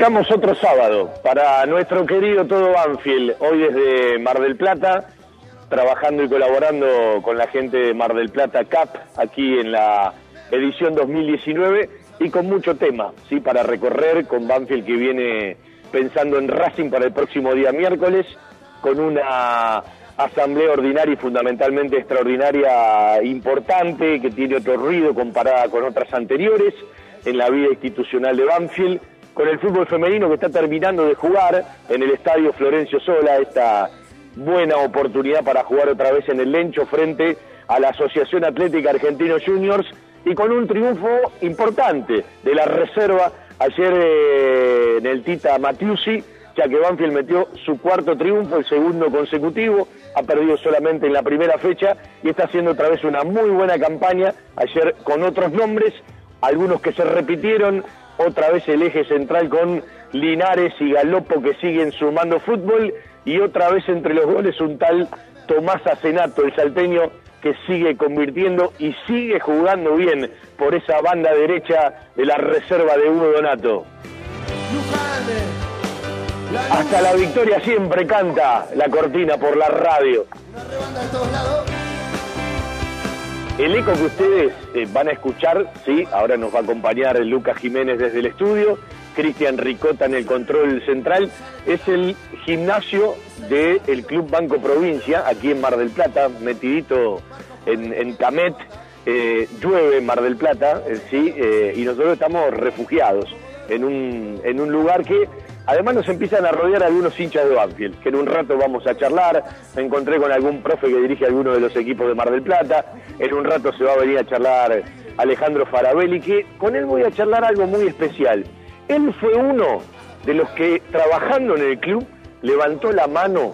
arrancamos otro sábado para nuestro querido todo Banfield, hoy desde Mar del Plata, trabajando y colaborando con la gente de Mar del Plata CAP, aquí en la edición 2019, y con mucho tema, ¿sí? Para recorrer con Banfield que viene pensando en Racing para el próximo día miércoles, con una asamblea ordinaria y fundamentalmente extraordinaria importante, que tiene otro ruido comparada con otras anteriores en la vida institucional de Banfield, con el fútbol femenino que está terminando de jugar en el estadio Florencio Sola, esta buena oportunidad para jugar otra vez en el Lencho frente a la Asociación Atlética Argentino Juniors y con un triunfo importante de la reserva ayer eh, en el Tita Matiusi, ya que Banfield metió su cuarto triunfo, el segundo consecutivo, ha perdido solamente en la primera fecha y está haciendo otra vez una muy buena campaña, ayer con otros nombres, algunos que se repitieron, otra vez el eje central con Linares y Galopo que siguen sumando fútbol y otra vez entre los goles un tal Tomás Acenato, el salteño que sigue convirtiendo y sigue jugando bien por esa banda derecha de la reserva de Hugo Donato. Hasta la victoria siempre canta la cortina por la radio. El eco que ustedes eh, van a escuchar, sí, ahora nos va a acompañar Lucas Jiménez desde el estudio, Cristian Ricota en el control central, es el gimnasio del Club Banco Provincia, aquí en Mar del Plata, metidito en, en Camet, eh, llueve en Mar del Plata, eh, sí, y nosotros estamos refugiados en un, en un lugar que además nos empiezan a rodear algunos hinchas de Banfield, que en un rato vamos a charlar, me encontré con algún profe que dirige alguno de los equipos de Mar del Plata, en un rato se va a venir a charlar Alejandro Farabelli, que con él voy a charlar algo muy especial. Él fue uno de los que trabajando en el club levantó la mano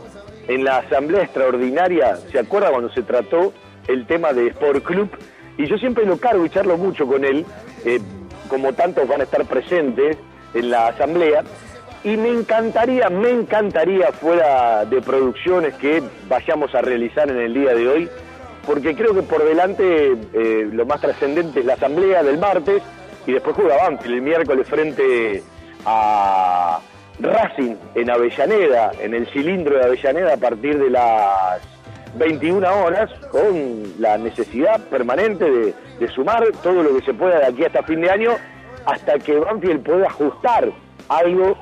en la asamblea extraordinaria, ¿se acuerda cuando se trató el tema de Sport Club? Y yo siempre lo cargo y charlo mucho con él, eh, como tantos van a estar presentes en la asamblea, y me encantaría, me encantaría fuera de producciones que vayamos a realizar en el día de hoy, porque creo que por delante eh, lo más trascendente es la asamblea del martes y después juega Banfield el miércoles frente a Racing en Avellaneda, en el cilindro de Avellaneda a partir de las 21 horas, con la necesidad permanente de, de sumar todo lo que se pueda de aquí hasta fin de año, hasta que Banfield pueda ajustar algo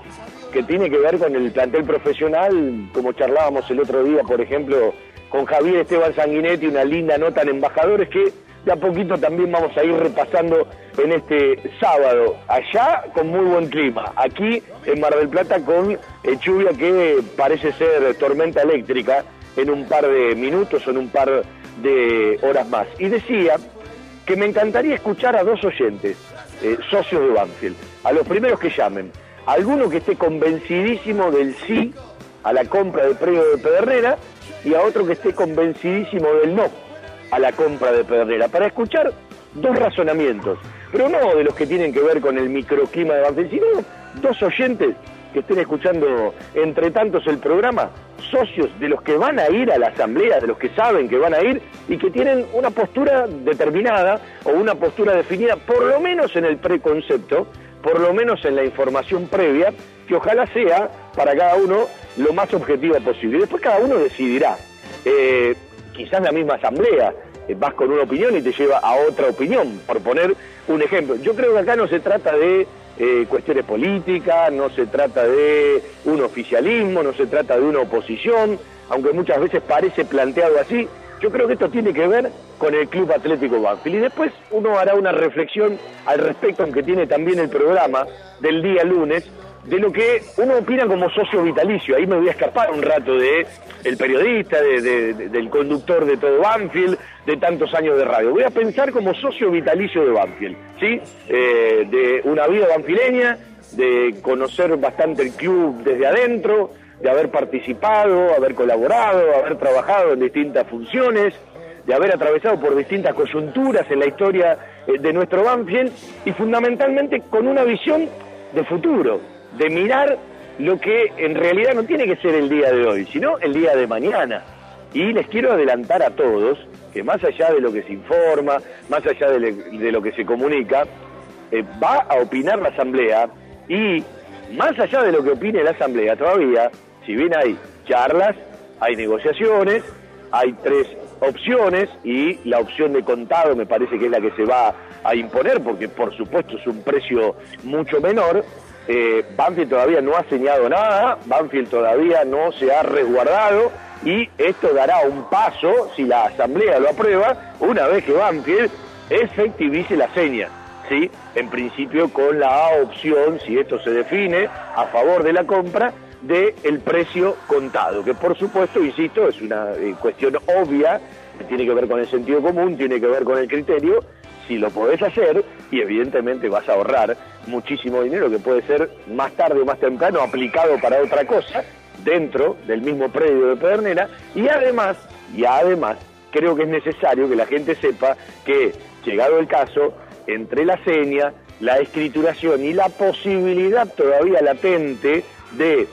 que tiene que ver con el plantel profesional, como charlábamos el otro día, por ejemplo, con Javier Esteban Sanguinetti, una linda nota en embajadores que de a poquito también vamos a ir repasando en este sábado. Allá con muy buen clima, aquí en Mar del Plata con eh, lluvia que parece ser tormenta eléctrica en un par de minutos o en un par de horas más. Y decía que me encantaría escuchar a dos oyentes, eh, socios de Banfield, a los primeros que llamen, alguno que esté convencidísimo del sí a la compra de predio de Pedernera y a otro que esté convencidísimo del no a la compra de Pedernera, para escuchar dos razonamientos, pero no de los que tienen que ver con el microclima de Banfield, sino dos oyentes que estén escuchando entre tantos el programa, socios de los que van a ir a la asamblea, de los que saben que van a ir y que tienen una postura determinada o una postura definida, por lo menos en el preconcepto, por lo menos en la información previa, que ojalá sea para cada uno lo más objetiva posible. Después cada uno decidirá. eh, quizás la misma asamblea, eh, vas con una opinión y te lleva a otra opinión, por poner un ejemplo. Yo creo que acá no se trata de eh, cuestiones políticas, no se trata de un oficialismo, no se trata de una oposición, aunque muchas veces parece planteado así. Yo creo que esto tiene que ver con el Club Atlético Banfield. Y después uno hará una reflexión al respecto, aunque tiene también el programa del día lunes, de lo que uno opina como socio vitalicio. Ahí me voy a escapar un rato de el periodista, del conductor de todo Banfield, de tantos años de radio. Voy a pensar como socio vitalicio de Banfield, ¿sí? Eh, de una vida banfileña, de conocer bastante el club desde adentro, de haber participado, haber colaborado, haber trabajado en distintas funciones, de haber atravesado por distintas coyunturas en la historia eh, de nuestro Banfield y fundamentalmente con una visión de futuro, de mirar lo que en realidad no tiene que ser el día de hoy, sino el día de mañana. Y les quiero adelantar a todos que más allá de lo que se informa, más allá de, lo que se comunica, eh, va a opinar la Asamblea y más allá de lo que opine la Asamblea todavía, si bien hay charlas, hay negociaciones, hay tres opciones y la opción de contado me parece que es la que se va a imponer porque por supuesto es un precio mucho menor, eh, Banfield todavía no ha señalado nada, Banfield todavía no se ha resguardado y esto dará un paso, si la Asamblea lo aprueba, una vez que Banfield efectivice la seña. ¿Sí? En principio con la opción, si esto se define, a favor de la compra, del el precio contado, que por supuesto, insisto, es una eh, cuestión obvia, tiene que ver con el sentido común, tiene que ver con el criterio, si lo podés hacer y evidentemente vas a ahorrar muchísimo dinero que puede ser más tarde o más temprano aplicado para otra cosa dentro del mismo predio de Pedernera y además, y además creo que es necesario que la gente sepa que llegado el caso, entre la seña, la escrituración y la posibilidad todavía latente de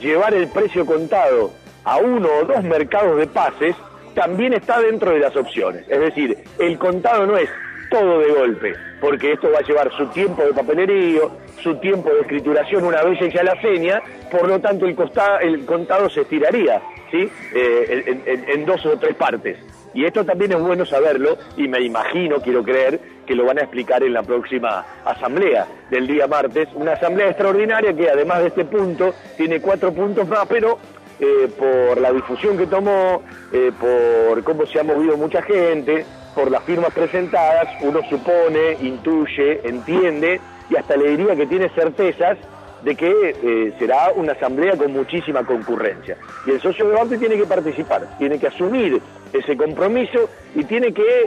llevar el precio contado a uno o dos mercados de pases, también está dentro de las opciones. Es decir, el contado no es todo de golpe, porque esto va a llevar su tiempo de papelerío, su tiempo de escrituración una vez hecha la seña, por lo tanto el, el contado se estiraría ¿sí? Eh, en, dos o tres partes. Y esto también es bueno saberlo y me imagino, quiero creer, que lo van a explicar en la próxima asamblea del día martes. Una asamblea extraordinaria que además de este punto tiene cuatro puntos más, pero eh, por la difusión que tomó, eh, por cómo se ha movido mucha gente, por las firmas presentadas, uno supone, intuye, entiende y hasta le diría que tiene certezas de que eh, será una asamblea con muchísima concurrencia. Y el socio de Banfield tiene que participar, tiene que asumir ese compromiso y tiene que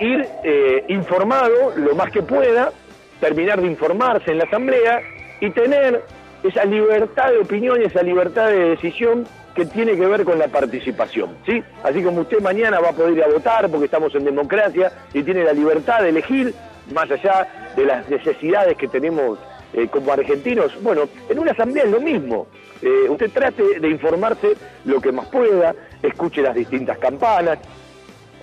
ir eh, informado lo más que pueda, terminar de informarse en la asamblea y tener esa libertad de opinión y esa libertad de decisión que tiene que ver con la participación, ¿sí? Así como usted mañana va a poder ir a votar porque estamos en democracia y tiene la libertad de elegir más allá de las necesidades que tenemos eh, como argentinos. Bueno, en una asamblea es lo mismo. Eh, usted trate de informarse lo que más pueda, escuche las distintas campanas,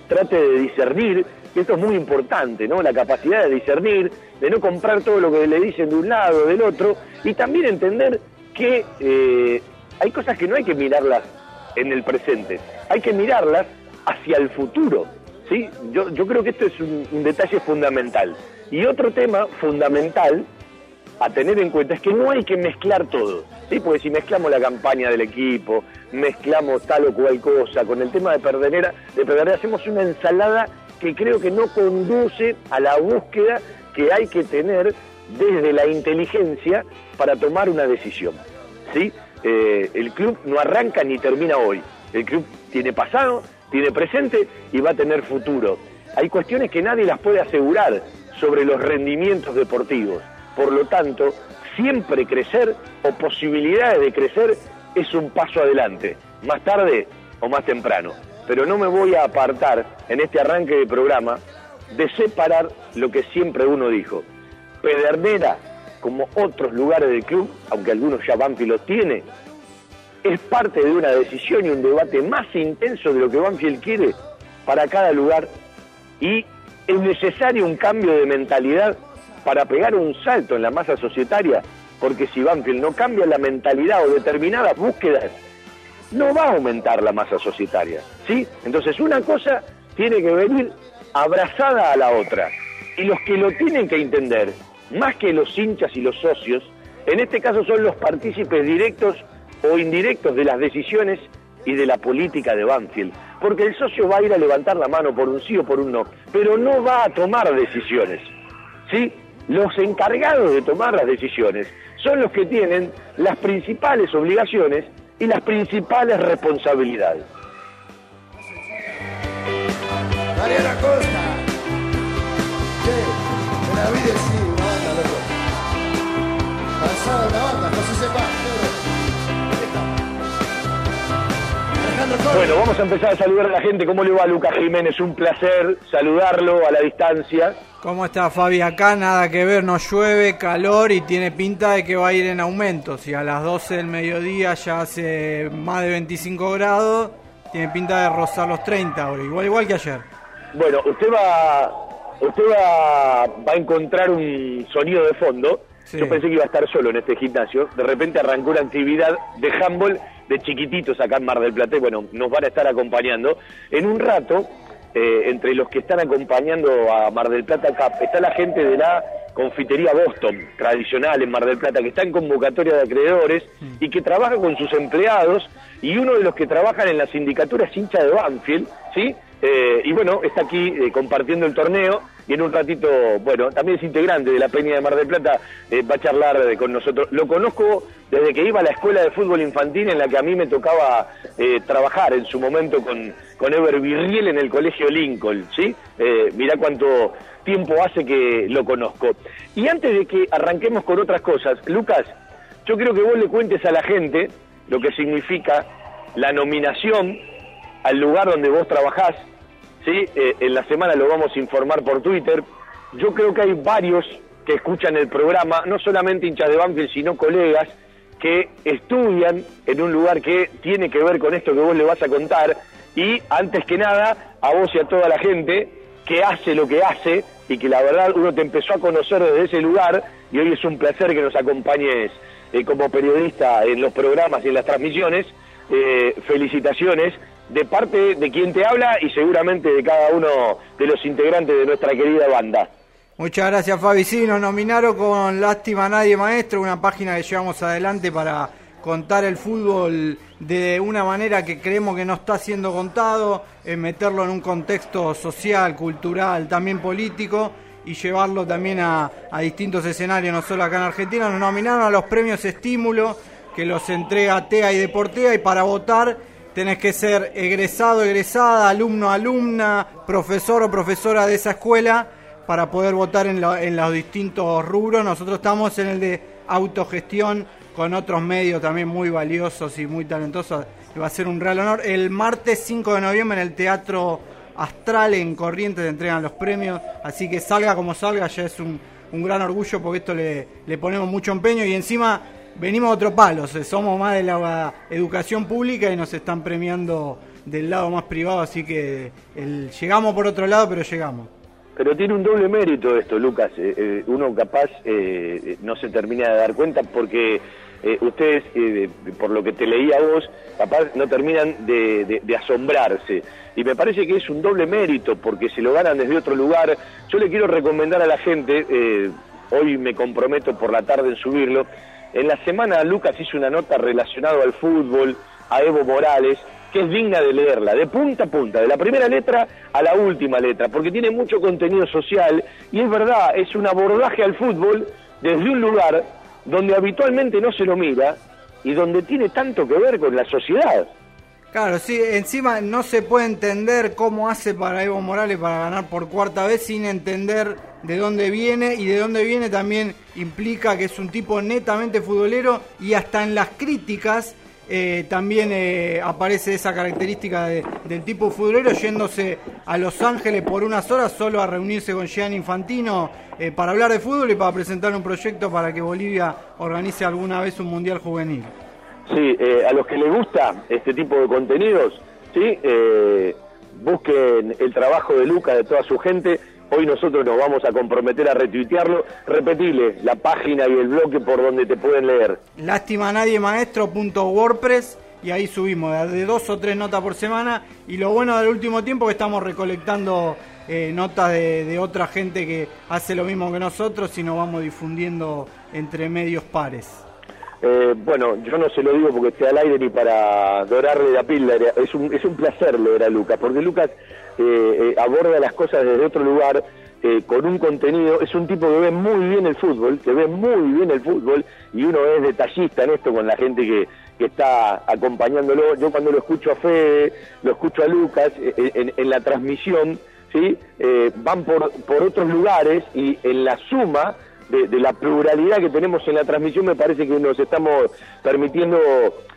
trate de discernir, que esto es muy importante, ¿no? La capacidad de discernir, de no comprar todo lo que le dicen de un lado o del otro, y también entender que eh, hay cosas que no hay que mirarlas en el presente, hay que mirarlas hacia el futuro. ¿sí? Yo, yo creo que esto es un, detalle fundamental. Y otro tema fundamental a tener en cuenta es que no hay que mezclar todo, ¿sí? porque si mezclamos la campaña del equipo, mezclamos tal o cual cosa, con el tema de Perdonera, de Perdonera hacemos una ensalada que creo que no conduce a la búsqueda que hay que tener desde la inteligencia para tomar una decisión. ¿sí? Eh, el club no arranca ni termina hoy. El club tiene pasado, tiene presente y va a tener futuro. Hay cuestiones que nadie las puede asegurar sobre los rendimientos deportivos. Por lo tanto, siempre crecer o posibilidades de crecer es un paso adelante, más tarde o más temprano. Pero no me voy a apartar en este arranque de programa de separar lo que siempre uno dijo. Pedernera como otros lugares del club, aunque algunos ya Banfield los tiene, es parte de una decisión y un debate más intenso de lo que Banfield quiere para cada lugar y es necesario un cambio de mentalidad para pegar un salto en la masa societaria, porque si Banfield no cambia la mentalidad o determinadas búsquedas, no va a aumentar la masa societaria, ¿sí? Entonces una cosa tiene que venir abrazada a la otra. Y los que lo tienen que entender, más que los hinchas y los socios, en este caso son los partícipes directos o indirectos de las decisiones y de la política de Banfield. Porque el socio va a ir a levantar la mano por un sí o por un no, pero no va a tomar decisiones. ¿Sí? Los encargados de tomar las decisiones son los que tienen las principales obligaciones y las principales responsabilidades. Costa. Bueno, vamos a empezar a saludar a la gente. ¿Cómo le va Lucas Jiménez? Un placer saludarlo a la distancia. ¿Cómo está Fabi? Acá nada que ver, no llueve, calor y tiene pinta de que va a ir en aumento. Si a las 12 del mediodía ya hace más de 25 grados, tiene pinta de rozar los 30 ahora, igual, igual que ayer. Bueno, usted va, usted va, va a encontrar un sonido de fondo. Sí. Yo pensé que iba a estar solo en este gimnasio. De repente arrancó una actividad de handball de chiquititos acá en Mar del Plata. y Bueno, nos van a estar acompañando. En un rato, eh, entre los que están acompañando a Mar del Plata Cup, está la gente de la confitería Boston, tradicional en Mar del Plata, que está en convocatoria de acreedores y que trabaja con sus empleados. Y uno de los que trabajan en la sindicatura es hincha de Banfield, ¿sí? Eh, y bueno, está aquí eh, compartiendo el torneo y en un ratito, bueno, también es integrante de la Peña de Mar del Plata, eh, va a charlar con nosotros. Lo conozco desde que iba a la escuela de fútbol infantil en la que a mí me tocaba trabajar en su momento con, con Ever Virriel en el colegio Lincoln, ¿sí? Mirá cuánto tiempo hace que lo conozco. Y antes de que arranquemos con otras cosas, Lucas, yo quiero que vos le cuentes a la gente lo que significa la nominación al lugar donde vos trabajás, ¿sí? Eh, en la semana lo vamos a informar por Twitter. Yo creo que hay varios que escuchan el programa, no solamente hinchas de Banfield, sino colegas que estudian en un lugar que tiene que ver con esto que vos le vas a contar y antes que nada a vos y a toda la gente que hace lo que hace y que la verdad uno te empezó a conocer desde ese lugar y hoy es un placer que nos acompañes eh, como periodista en los programas y en las transmisiones. Eh, felicitaciones de parte de quien te habla y seguramente de cada uno de los integrantes de nuestra querida banda. Muchas gracias Fabi. Sí, nos nominaron con Lástima Nadie Maestro, una página que llevamos adelante para contar el fútbol de una manera que creemos que no está siendo contado, eh, meterlo en un contexto social, cultural, también político y llevarlo también a distintos escenarios, no solo acá en Argentina. Nos nominaron a los premios Estímulo, que los entrega TEA y Deportea, y para votar tenés que ser egresado, egresada, alumno, alumna, profesor o profesora de esa escuela para poder votar en, lo- en los distintos rubros. Nosotros estamos en el de autogestión con otros medios también muy valiosos y muy talentosos. Va a ser un real honor. El martes 5 de noviembre en el Teatro Astral en Corrientes te entregan los premios. Así que salga como salga, ya es un, gran orgullo porque esto le ponemos mucho empeño y encima venimos a otro palo. somos más de la educación pública y nos están premiando del lado más privado. Así que el- llegamos por otro lado, pero llegamos. Pero tiene un doble mérito esto, Lucas. Eh, eh, uno capaz eh, no se termina de dar cuenta porque ustedes, por lo que te leía vos, capaz no terminan de, de- asombrarse. Y me parece que es un doble mérito porque se lo ganan desde otro lugar. Yo le quiero recomendar a la gente, hoy me comprometo por la tarde en subirlo, en la semana Lucas hizo una nota relacionada al fútbol, a Evo Morales, que es digna de leerla, de punta a punta, de la primera letra a la última letra, porque tiene mucho contenido social y es verdad, es un abordaje al fútbol desde un lugar donde habitualmente no se lo mira y donde tiene tanto que ver con la sociedad. Claro, sí, encima no se puede entender cómo hace para Evo Morales para ganar por cuarta vez sin entender de dónde viene y de dónde viene también implica que es un tipo netamente futbolero y hasta en las críticas eh, también eh, aparece esa característica de- del tipo futbolero yéndose a Los Ángeles por unas horas solo a reunirse con Gianni Infantino eh, para hablar de fútbol y para presentar un proyecto para que Bolivia organice alguna vez un mundial juvenil. Sí, eh, a los que les gusta este tipo de contenidos, sí, Eh, busquen el trabajo de Luca, de toda su gente. Hoy nosotros nos vamos a comprometer a retuitearlo. Repetile la página y el bloque por donde te pueden leer. Lástima nadie maestro.wordpress y ahí subimos de dos o tres notas por semana y lo bueno del último tiempo es que estamos recolectando eh, notas de, otra gente que hace lo mismo que nosotros y nos vamos difundiendo entre medios pares. Eh, bueno, yo no se lo digo porque esté al aire ni para dorarle la píldora, es un, es un placer leer a Lucas, porque Lucas eh, aborda las cosas desde otro lugar, con un contenido, es un tipo que ve muy bien el fútbol, que ve muy bien el fútbol, y uno es detallista en esto con la gente que, que está acompañándolo. Yo cuando lo escucho a Fede, lo escucho a Lucas en la transmisión, ¿sí? Eh, van por, por otros lugares y en la suma de, la pluralidad que tenemos en la transmisión me parece que nos estamos permitiendo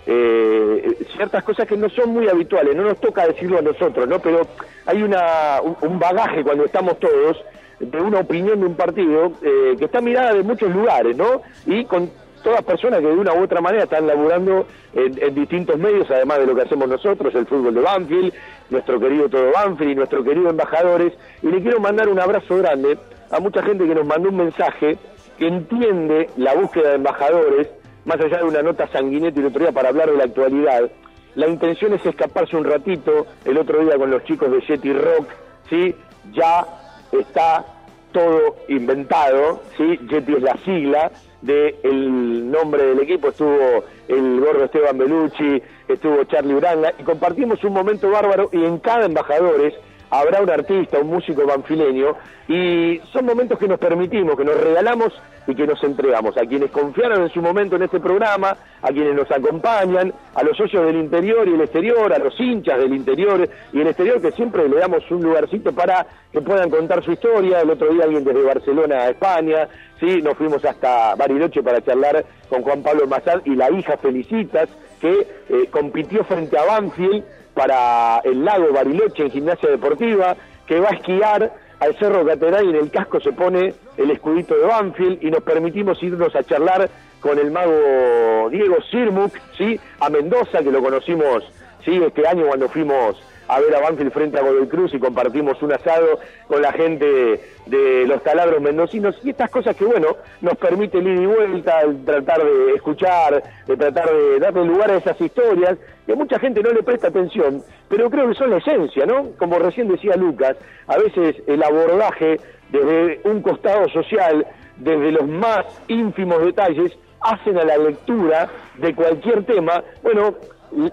eh, ciertas cosas que no son muy habituales, no nos toca decirlo a nosotros, ¿no? Pero hay una, un, bagaje cuando estamos todos de una opinión de un partido eh, que está mirada de muchos lugares, ¿no? Y con todas personas que de una u otra manera están laburando en, distintos medios, además de lo que hacemos nosotros, el fútbol de Banfield, nuestro querido Todo Banfield y nuestro querido embajadores. Y le quiero mandar un abrazo grande a mucha gente que nos mandó un mensaje que entiende la búsqueda de embajadores, más allá de una nota sanguineta y otro día para hablar de la actualidad. La intención es escaparse un ratito, el otro día con los chicos de Jetty Rock, ¿sí? Ya está todo inventado, ¿sí? Jetty es la sigla, del nombre del equipo, estuvo el gordo Esteban Belucci, estuvo Charlie Uranga, y compartimos un momento bárbaro y en cada embajadores habrá un artista, un músico banfileño, y son momentos que nos permitimos, que nos regalamos y que nos entregamos a quienes confiaron en su momento en este programa, a quienes nos acompañan, a los socios del interior y el exterior, a los hinchas del interior y el exterior, que siempre le damos un lugarcito para que puedan contar su historia. El otro día alguien desde Barcelona a España, sí, nos fuimos hasta Bariloche para charlar con Juan Pablo Mazán y la hija Felicitas, que eh, compitió frente a Banfield para el lago Bariloche en gimnasia deportiva, que va a esquiar al Cerro Catedral y en el casco se pone el escudito de Banfield y nos permitimos irnos a charlar con el mago Diego Sirmuk, ¿sí? a Mendoza, que lo conocimos ¿sí? este año cuando fuimos a ver a Banfield frente a Godoy Cruz y compartimos un asado con la gente de los taladros mendocinos y estas cosas que, bueno, nos permite ir y vuelta, tratar de escuchar, de tratar de darle lugar a esas historias que mucha gente no le presta atención, pero creo que son la esencia, ¿no? Como recién decía Lucas, a veces el abordaje desde un costado social, desde los más ínfimos detalles, hacen a la lectura de cualquier tema, bueno,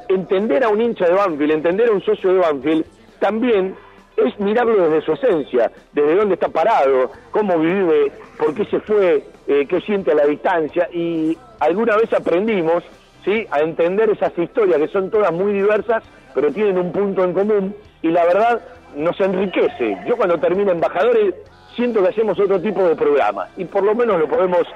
entender a un hincha de Banfield, entender a un socio de Banfield, también es mirarlo desde su esencia, desde dónde está parado, cómo vive, por qué se fue, eh, qué siente a la distancia. Y alguna vez aprendimos ¿sí? a entender esas historias que son todas muy diversas, pero tienen un punto en común y la verdad nos enriquece. Yo cuando termino Embajadores siento que hacemos otro tipo de programa y por lo menos lo podemos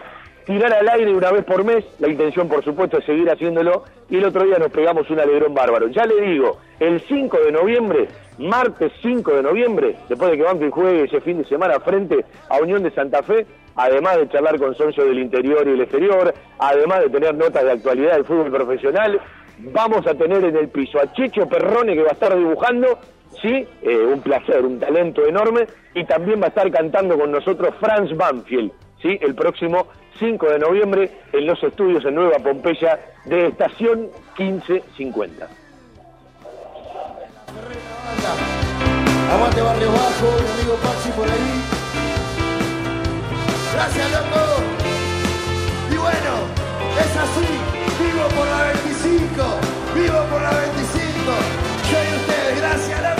tirar al aire una vez por mes, la intención por supuesto es seguir haciéndolo y el otro día nos pegamos un alegrón bárbaro. Ya le digo, el 5 de noviembre, martes 5 de noviembre, después de que Banfield juegue ese fin de semana frente a Unión de Santa Fe, además de charlar con socios del interior y el exterior, además de tener notas de actualidad del fútbol profesional, vamos a tener en el piso a Checho Perrone que va a estar dibujando, sí, eh, un placer, un talento enorme, y también va a estar cantando con nosotros Franz Banfield, sí, el próximo 5 de noviembre en los estudios en Nueva Pompeya de Estación 1550. Aguante Barrio Bajo, mi amigo Pachi por ahí. Gracias, loco. Y bueno, es así. Vivo por la 25. Vivo por la 25. Soy ustedes. Gracias, loco.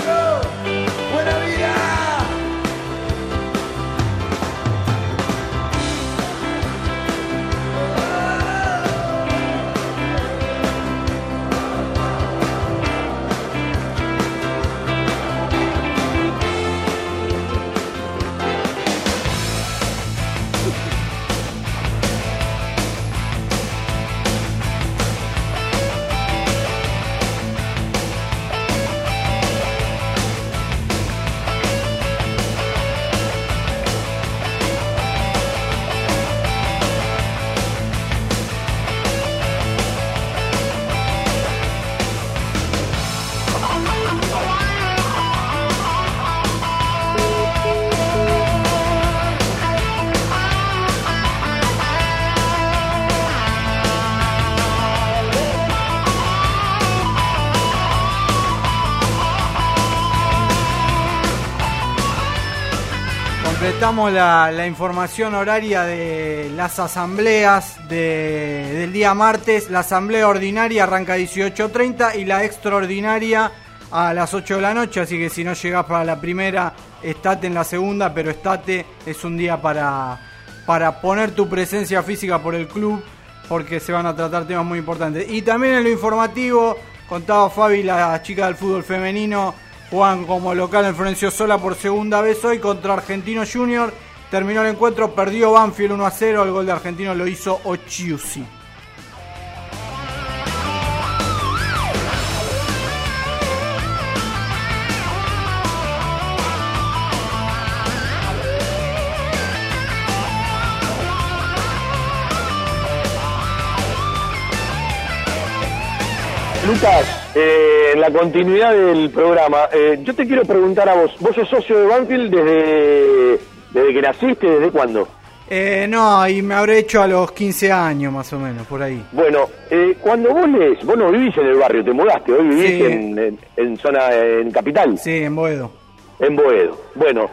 Completamos la, información horaria de las asambleas del día martes. La asamblea ordinaria arranca a 18.30 y la extraordinaria a las 8 de la noche. Así que si no llegás para la primera, estate en la segunda, pero estate es un día para, para poner tu presencia física por el club porque se van a tratar temas muy importantes. Y también en lo informativo, contaba Fabi, la chica del fútbol femenino Juan como local en Florencio Sola por segunda vez hoy contra Argentino Junior. Terminó el encuentro, perdió Banfield 1 a 0. El gol de Argentino lo hizo Ochiusi. Lucas, eh, en la continuidad del programa, eh, yo te quiero preguntar a vos, ¿vos sos socio de Banfield desde, desde que naciste, desde cuándo? Eh, no, y me habré hecho a los 15 años más o menos, por ahí. Bueno, eh, cuando vos lees, vos no vivís en el barrio, te mudaste, hoy vivís en, en, zona, en capital. Sí, en Boedo. En Boedo. Bueno,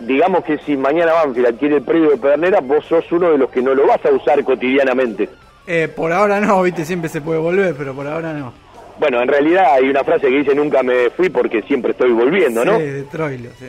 digamos que si mañana Banfield adquiere el predio de Pedernera, vos sos uno de los que no lo vas a usar cotidianamente. Eh, por ahora no, viste, siempre se puede volver, pero por ahora no. Bueno, en realidad hay una frase que dice nunca me fui porque siempre estoy volviendo, ¿no? Sí, de Troilo, sí.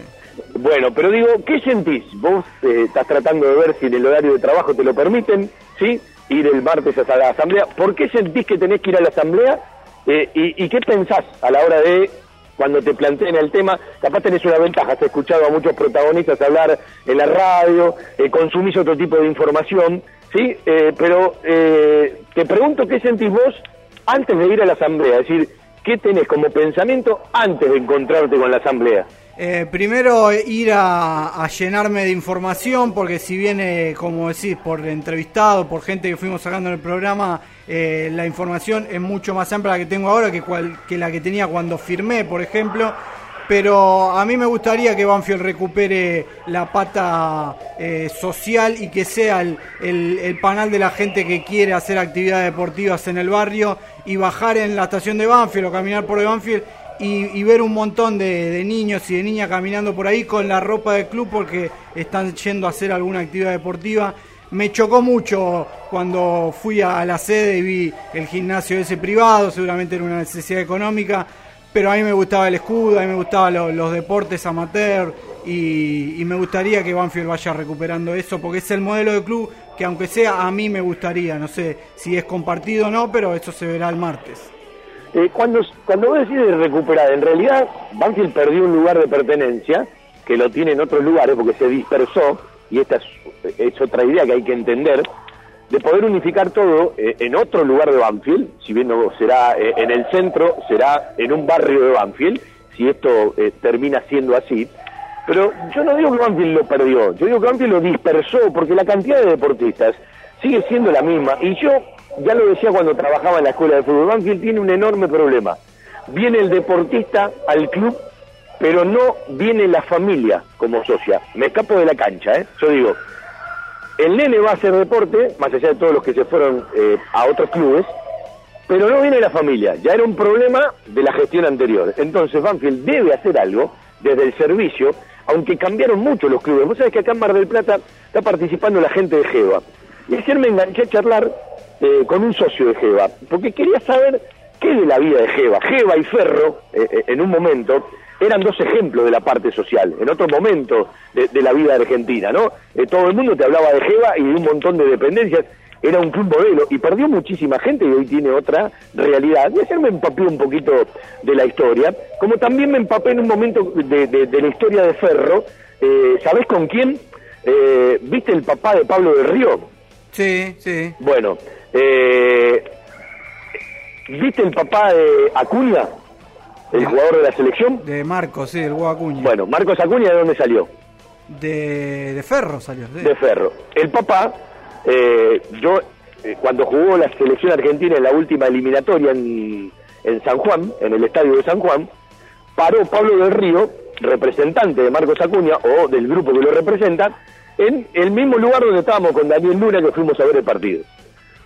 Bueno, pero digo, ¿qué sentís? Vos eh, estás tratando de ver si en el horario de trabajo te lo permiten, ¿sí? Ir el martes a la asamblea. ¿Por qué sentís que tenés que ir a la asamblea? Eh, y, qué pensás a la hora de, cuando te planteen el tema, capaz tenés una ventaja, has escuchado a muchos protagonistas hablar en la radio, consumís otro tipo de información, ¿sí? Eh, pero eh, te pregunto qué sentís vos antes de ir a la asamblea, es decir, ¿qué tenés como pensamiento antes de encontrarte con la asamblea? Eh, primero ir a, llenarme de información, porque si viene, como decís, por entrevistado, por gente que fuimos sacando en el programa, la información es mucho más amplia la que tengo ahora que, que la que tenía cuando firmé, por ejemplo pero a mí me gustaría que Banfield recupere la pata eh, social y que sea el, el, panel de la gente que quiere hacer actividades deportivas en el barrio y bajar en la estación de Banfield o caminar por el Banfield y, ver un montón de, niños y de niñas caminando por ahí con la ropa del club porque están yendo a hacer alguna actividad deportiva. Me chocó mucho cuando fui a la sede y vi el gimnasio ese privado, seguramente era una necesidad económica pero a mí me gustaba el escudo, a mí me gustaban los deportes amateur y, me gustaría que Banfield vaya recuperando eso porque es el modelo de club que aunque sea a mí me gustaría, no sé si es compartido o no, pero eso se verá el martes. Eh, cuando, cuando vos decís recuperar, en realidad Banfield perdió un lugar de pertenencia que lo tiene en otros lugares porque se dispersó y esta es otra idea que hay que entender de poder unificar todo eh, en otro lugar de Banfield, si bien no será eh, en el centro, será en un barrio de Banfield, si esto eh, termina siendo así. Pero yo no digo que Banfield lo perdió, yo digo que Banfield lo dispersó, porque la cantidad de deportistas sigue siendo la misma. Y yo ya lo decía cuando trabajaba en la escuela de fútbol, Banfield tiene un enorme problema. Viene el deportista al club, pero no viene la familia como socia. Me escapo de la cancha, ¿eh? Yo digo, el nene va a hacer deporte, más allá de todos los que se fueron eh, a otros clubes, pero no viene la familia. Ya era un problema de la gestión anterior. Entonces Banfield debe hacer algo desde el servicio, aunque cambiaron mucho los clubes. Vos sabés que acá en Mar del Plata está participando la gente de Geva. Y ayer me enganché a charlar eh, con un socio de Geva, porque quería saber qué de la vida de Geva. Geva y Ferro, eh, en un momento, eran dos ejemplos de la parte social, en otro momento de, la vida argentina, ¿no? Eh, todo el mundo te hablaba de Jeva y de un montón de dependencias, era un club modelo y perdió muchísima gente y hoy tiene otra realidad. Y ayer me empapé un poquito de la historia, como también me empapé en un momento de, la historia de Ferro, eh, ¿sabés con quién? Eh, ¿Viste el papá de Pablo del Río? Sí, sí. Bueno, eh, ¿viste el papá de Acuña? el jugador de la selección. De Marcos, sí, el Acuña. Bueno, Marcos Acuña, ¿de dónde salió? De, de Ferro salió. De Ferro. El papá, eh, yo, eh, cuando jugó la selección argentina en la última eliminatoria en, en San Juan, en el estadio de San Juan, paró Pablo del Río, representante de Marcos Acuña, o del grupo que lo representa, en el mismo lugar donde estábamos con Daniel Luna que fuimos a ver el partido.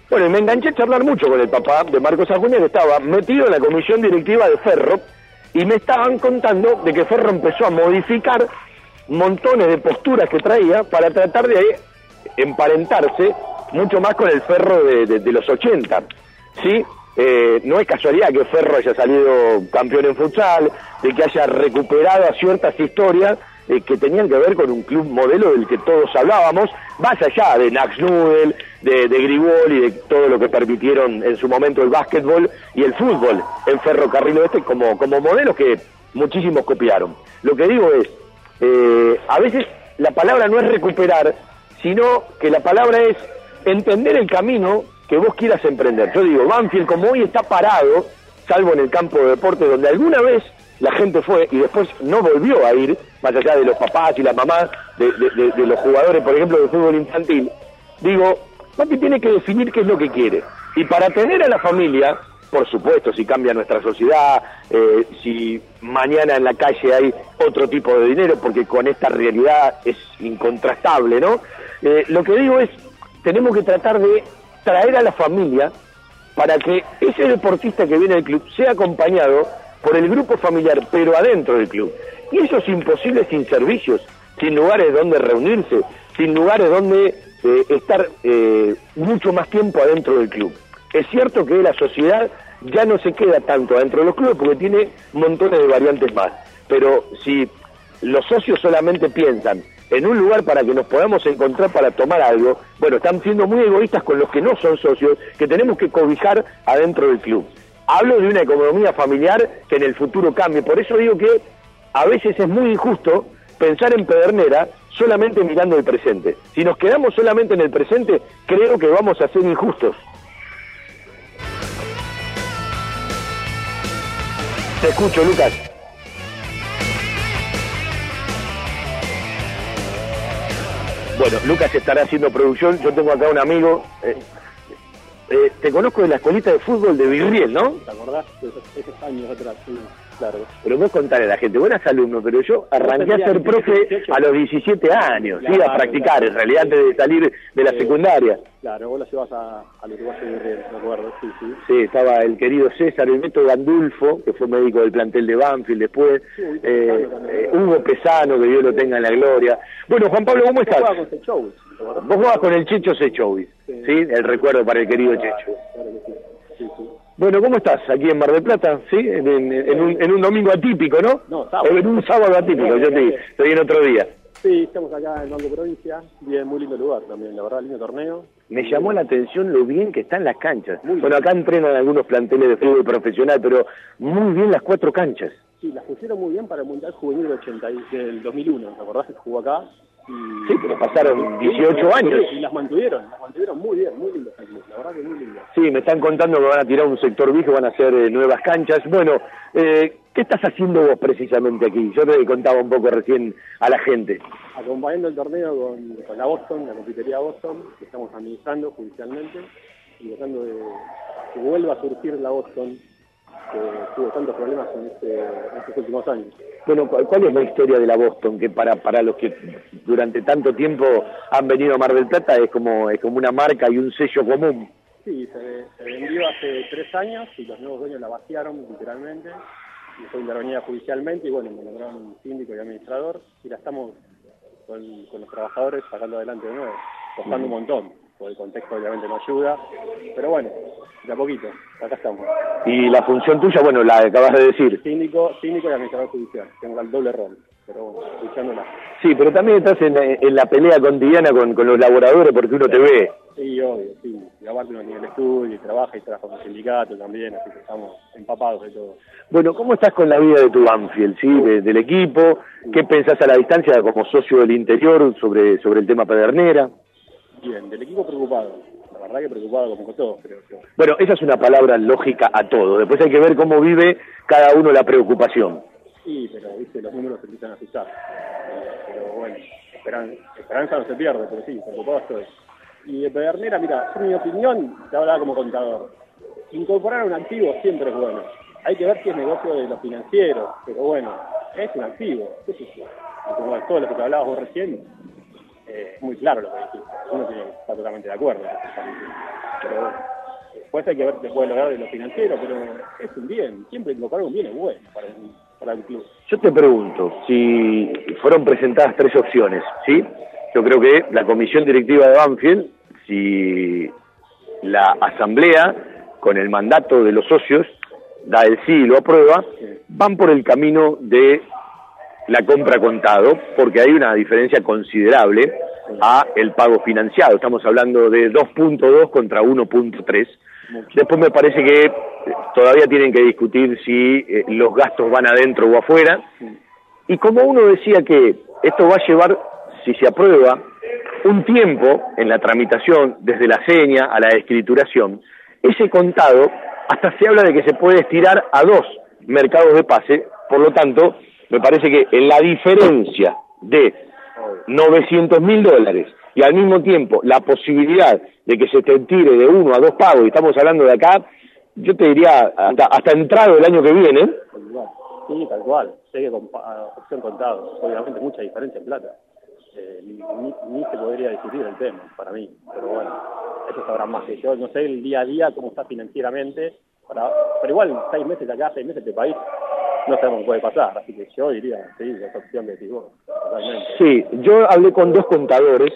Bueno, me enganché a charlar mucho con el papá de Marcos Acuña, que estaba metido en la comisión directiva de Ferro, y me estaban contando de que Ferro empezó a modificar montones de posturas que traía para tratar de emparentarse mucho más con el Ferro de, los 80. ¿sí? Eh, no es casualidad que Ferro haya salido campeón en futsal, de que haya recuperado ciertas historias eh, que tenían que ver con un club modelo del que todos hablábamos, más allá de Nax Nudel, de, de y de todo lo que permitieron en su momento el básquetbol y el fútbol en Ferrocarril Oeste como, como modelos que muchísimos copiaron. Lo que digo es, eh, a veces la palabra no es recuperar, sino que la palabra es entender el camino que vos quieras emprender. Yo digo, Banfield como hoy está parado, salvo en el campo de deporte donde alguna vez la gente fue y después no volvió a ir, más allá de los papás y las mamás, de, los jugadores, por ejemplo, de fútbol infantil, digo, Mati tiene que definir qué es lo que quiere. Y para tener a la familia, por supuesto, si cambia nuestra sociedad, eh, si mañana en la calle hay otro tipo de dinero, porque con esta realidad es incontrastable, ¿no? Eh, lo que digo es, tenemos que tratar de traer a la familia para que ese deportista que viene al club sea acompañado por el grupo familiar, pero adentro del club. Y eso es imposible sin servicios, sin lugares donde reunirse, sin lugares donde eh, estar eh, mucho más tiempo adentro del club. Es cierto que la sociedad ya no se queda tanto adentro de los clubes porque tiene montones de variantes más, pero si los socios solamente piensan en un lugar para que nos podamos encontrar para tomar algo, bueno, están siendo muy egoístas con los que no son socios, que tenemos que cobijar adentro del club. Hablo de una economía familiar que en el futuro cambie. Por eso digo que a veces es muy injusto pensar en Pedernera solamente mirando el presente. Si nos quedamos solamente en el presente, creo que vamos a ser injustos. Te escucho, Lucas. Bueno, Lucas estará haciendo producción. Yo tengo acá un amigo. Eh, eh, te conozco de la escuelita de fútbol de Virriel, ¿no? ¿Te acordás? Esos, años atrás, sí, claro. Pero vos contarle a la gente, buenas alumno, pero yo arranqué a ser profe a los 17 años, iba a practicar, en realidad antes de salir de la secundaria. Claro, vos la llevas a, al Uruguayo de me acuerdo, sí, sí. Sí, estaba el querido César, el Beto Gandulfo, que fue médico del plantel de Banfield después, eh, eh, Hugo Pesano, que Dios lo tenga en la gloria. Bueno, Juan Pablo, ¿cómo estás? Vos jugabas con el Checho Sechovis, sí. El recuerdo para el querido Checho. Bueno, ¿cómo estás? Aquí en Mar del Plata, ¿sí? En, un, domingo atípico, ¿no? No, sábado. En un sábado atípico, yo te estoy en otro día. Sí, estamos acá en Banco Provincia, bien, muy lindo lugar también, la verdad, lindo torneo. Me llamó la atención lo bien que están las canchas. bueno, acá entrenan algunos planteles de fútbol profesional, pero muy bien las cuatro canchas. Sí, las pusieron muy bien para el Mundial Juvenil del, 80, del 2001, ¿te acordás que jugó acá? Sí, pero pasaron 18 años. Y las mantuvieron, las mantuvieron muy bien, muy lindas la verdad que muy lindas. Sí, me están contando que van a tirar un sector viejo, van a hacer eh, nuevas canchas. Bueno, eh, ¿qué estás haciendo vos precisamente aquí? Yo te contaba un poco recién a la gente. Acompañando el torneo con, con la Boston, la confitería Boston, que estamos administrando judicialmente y tratando de que vuelva a surgir la Boston que tuvo tantos problemas en, este, estos últimos años. Bueno, ¿cuál es la historia de la Boston? Que para, para los que durante tanto tiempo han venido a Mar del Plata es como, es como una marca y un sello común. Sí, se, vendió hace tres años y los nuevos dueños la vaciaron literalmente y fue intervenida judicialmente y bueno, me nombraron síndico y administrador y la estamos con, los trabajadores sacando adelante de nuevo, costando un montón el contexto obviamente no ayuda, pero bueno, de a poquito, acá estamos. Y la función tuya, bueno, la acabas de decir. Síndico, síndico y administrador judicial, tengo el doble rol, pero bueno, escuchándola. Sí, pero también estás en, en la pelea cotidiana con, con los laboradores porque uno te ve. Sí, obvio, sí. Y aparte uno tiene el estudio y trabaja y trabaja con sindicato también, así que estamos empapados de todo. Bueno, ¿cómo estás con la vida de tu Banfield, sí, del equipo? ¿Qué pensás a la distancia como socio del interior sobre, sobre el tema Pedernera? Bien, del equipo preocupado. La verdad que preocupado como todos, creo yo. Bueno, esa es una palabra lógica a todo. Después hay que ver cómo vive cada uno la preocupación. Sí, pero ¿viste? los números se empiezan a asustar. Eh, pero bueno, esperanza no se pierde, pero sí, preocupado estoy. Y de Pedernera, mira, en mi opinión, te hablaba como contador. Incorporar un activo siempre es bueno. Hay que ver si es negocio de los financieros, pero bueno, es un activo. ¿Qué es eso? Como todo lo que te hablabas vos recién, eh, muy claro lo que dijiste. Uno tiene, está totalmente de acuerdo. Pero después hay que ver qué puede lograr de lo financiero, pero es un bien. Siempre incorporar un bien es bueno para para el club. Yo te pregunto, si fueron presentadas tres opciones, ¿sí? Yo creo que la comisión directiva de Banfield, si la asamblea, con el mandato de los socios, da el sí y lo aprueba, van por el camino de la compra contado, porque hay una diferencia considerable a el pago financiado. Estamos hablando de 2.2 contra 1.3. Después me parece que eh, todavía tienen que discutir si eh, los gastos van adentro o afuera. Y como uno decía que esto va a llevar, si se aprueba, un tiempo en la tramitación, desde la seña a la escrituración, ese contado hasta se habla de que se puede estirar a dos mercados de pase, por lo tanto, me parece que en la diferencia de 900 mil dólares y al mismo tiempo la posibilidad de que se te tire de uno a dos pagos, y estamos hablando de acá, yo te diría hasta, entrado el año que viene. Sí, tal cual. Sé que con opción contado, obviamente mucha diferencia en plata. Eh, ni, ni, se podría discutir el tema, para mí. Pero bueno, eso sabrá más que yo. No sé el día a día cómo está financieramente, para, pero igual seis meses acá, seis meses de país, no sabemos qué puede pasar. Así que yo diría, sí, esa opción de tipo Sí, yo hablé con dos contadores,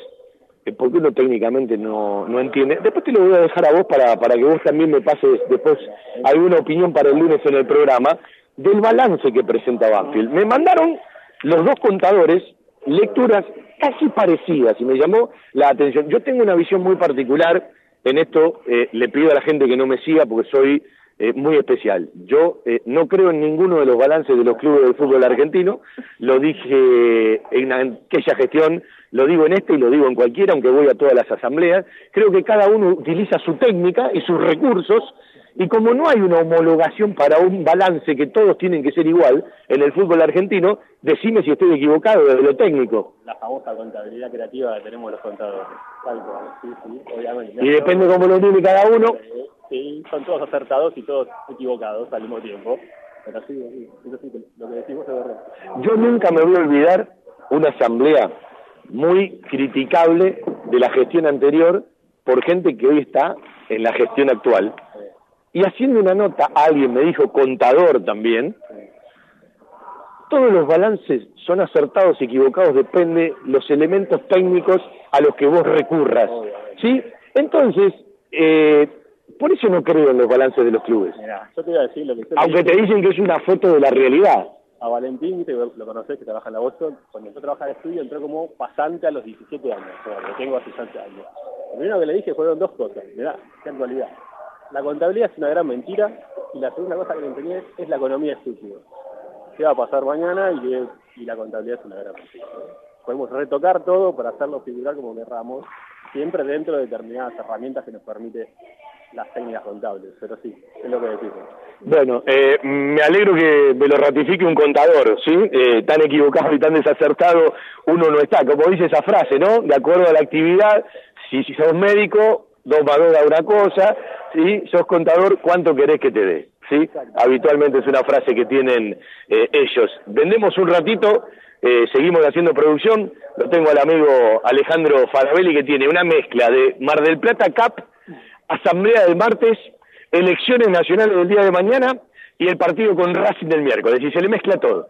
porque uno técnicamente no, no entiende. Después te lo voy a dejar a vos para, para que vos también me pases después alguna opinión para el lunes en el programa del balance que presenta Banfield. Me mandaron los dos contadores lecturas casi parecidas y me llamó la atención. Yo tengo una visión muy particular en esto, eh, le pido a la gente que no me siga porque soy eh, muy especial. Yo eh, no creo en ninguno de los balances de los clubes del fútbol argentino, lo dije en aquella gestión, lo digo en este y lo digo en cualquiera, aunque voy a todas las asambleas. Creo que cada uno utiliza su técnica y sus recursos y como no hay una homologación para un balance que todos tienen que ser igual en el fútbol argentino, decime si estoy equivocado desde lo técnico. La famosa contabilidad creativa que tenemos los contadores. sí, sí, obviamente. Y depende cómo lo tiene cada uno. Sí, son todos acertados y todos equivocados al mismo tiempo. Pero sí, eso sí, lo que decimos es verdad. Yo nunca me voy a olvidar una asamblea muy criticable de la gestión anterior por gente que hoy está en la gestión actual y haciendo una nota, alguien me dijo, contador también, todos los balances son acertados y equivocados, depende los elementos técnicos a los que vos recurras. ¿Sí? Entonces, eh, por eso no creo en los balances de los clubes. yo te iba a decir lo que Aunque te dicen que es una foto de la realidad. A Valentín, que lo conocés, que trabaja en la Boston, cuando yo trabajaba en estudio entró como pasante a los 17 años, o sea, lo tengo a 17 años. Lo primero que le dije fueron dos cosas, mirá, qué actualidad la contabilidad es una gran mentira y la segunda cosa que le enseñé es la economía estúpida. ¿Qué va a pasar mañana? Y, la contabilidad es una gran mentira. Podemos retocar todo para hacerlo figurar como querramos, siempre dentro de determinadas herramientas que nos permite las técnicas contables, pero sí, es lo que decimos. Bueno, eh, me alegro que me lo ratifique un contador, ¿sí? Eh, tan equivocado y tan desacertado uno no está. Como dice esa frase, ¿no? De acuerdo a la actividad, si, si sos médico, dos más da una cosa, ¿sí? Sos contador, ¿cuánto querés que te dé? ¿Sí? Habitualmente es una frase que tienen eh, ellos. Vendemos un ratito, eh, seguimos haciendo producción, lo tengo al amigo Alejandro Farabelli que tiene una mezcla de Mar del Plata Cup, Asamblea del martes, elecciones nacionales del día de mañana y el partido con Racing del miércoles, y se le mezcla todo.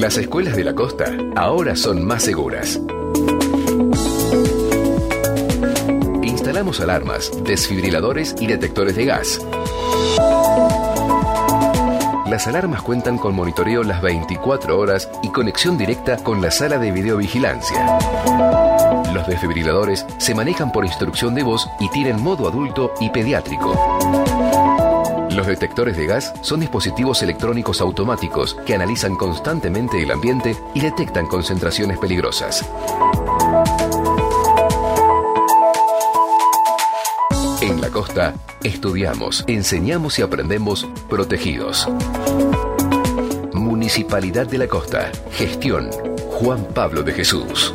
las escuelas de la costa ahora son más seguras. Instalamos alarmas, desfibriladores y detectores de gas. Las alarmas cuentan con monitoreo las 24 horas y conexión directa con la sala de videovigilancia. Los desfibriladores se manejan por instrucción de voz y tienen modo adulto y pediátrico. Los detectores de gas son dispositivos electrónicos automáticos que analizan constantemente el ambiente y detectan concentraciones peligrosas. En la costa estudiamos, enseñamos y aprendemos protegidos. Municipalidad de la Costa. Gestión. Juan Pablo de Jesús.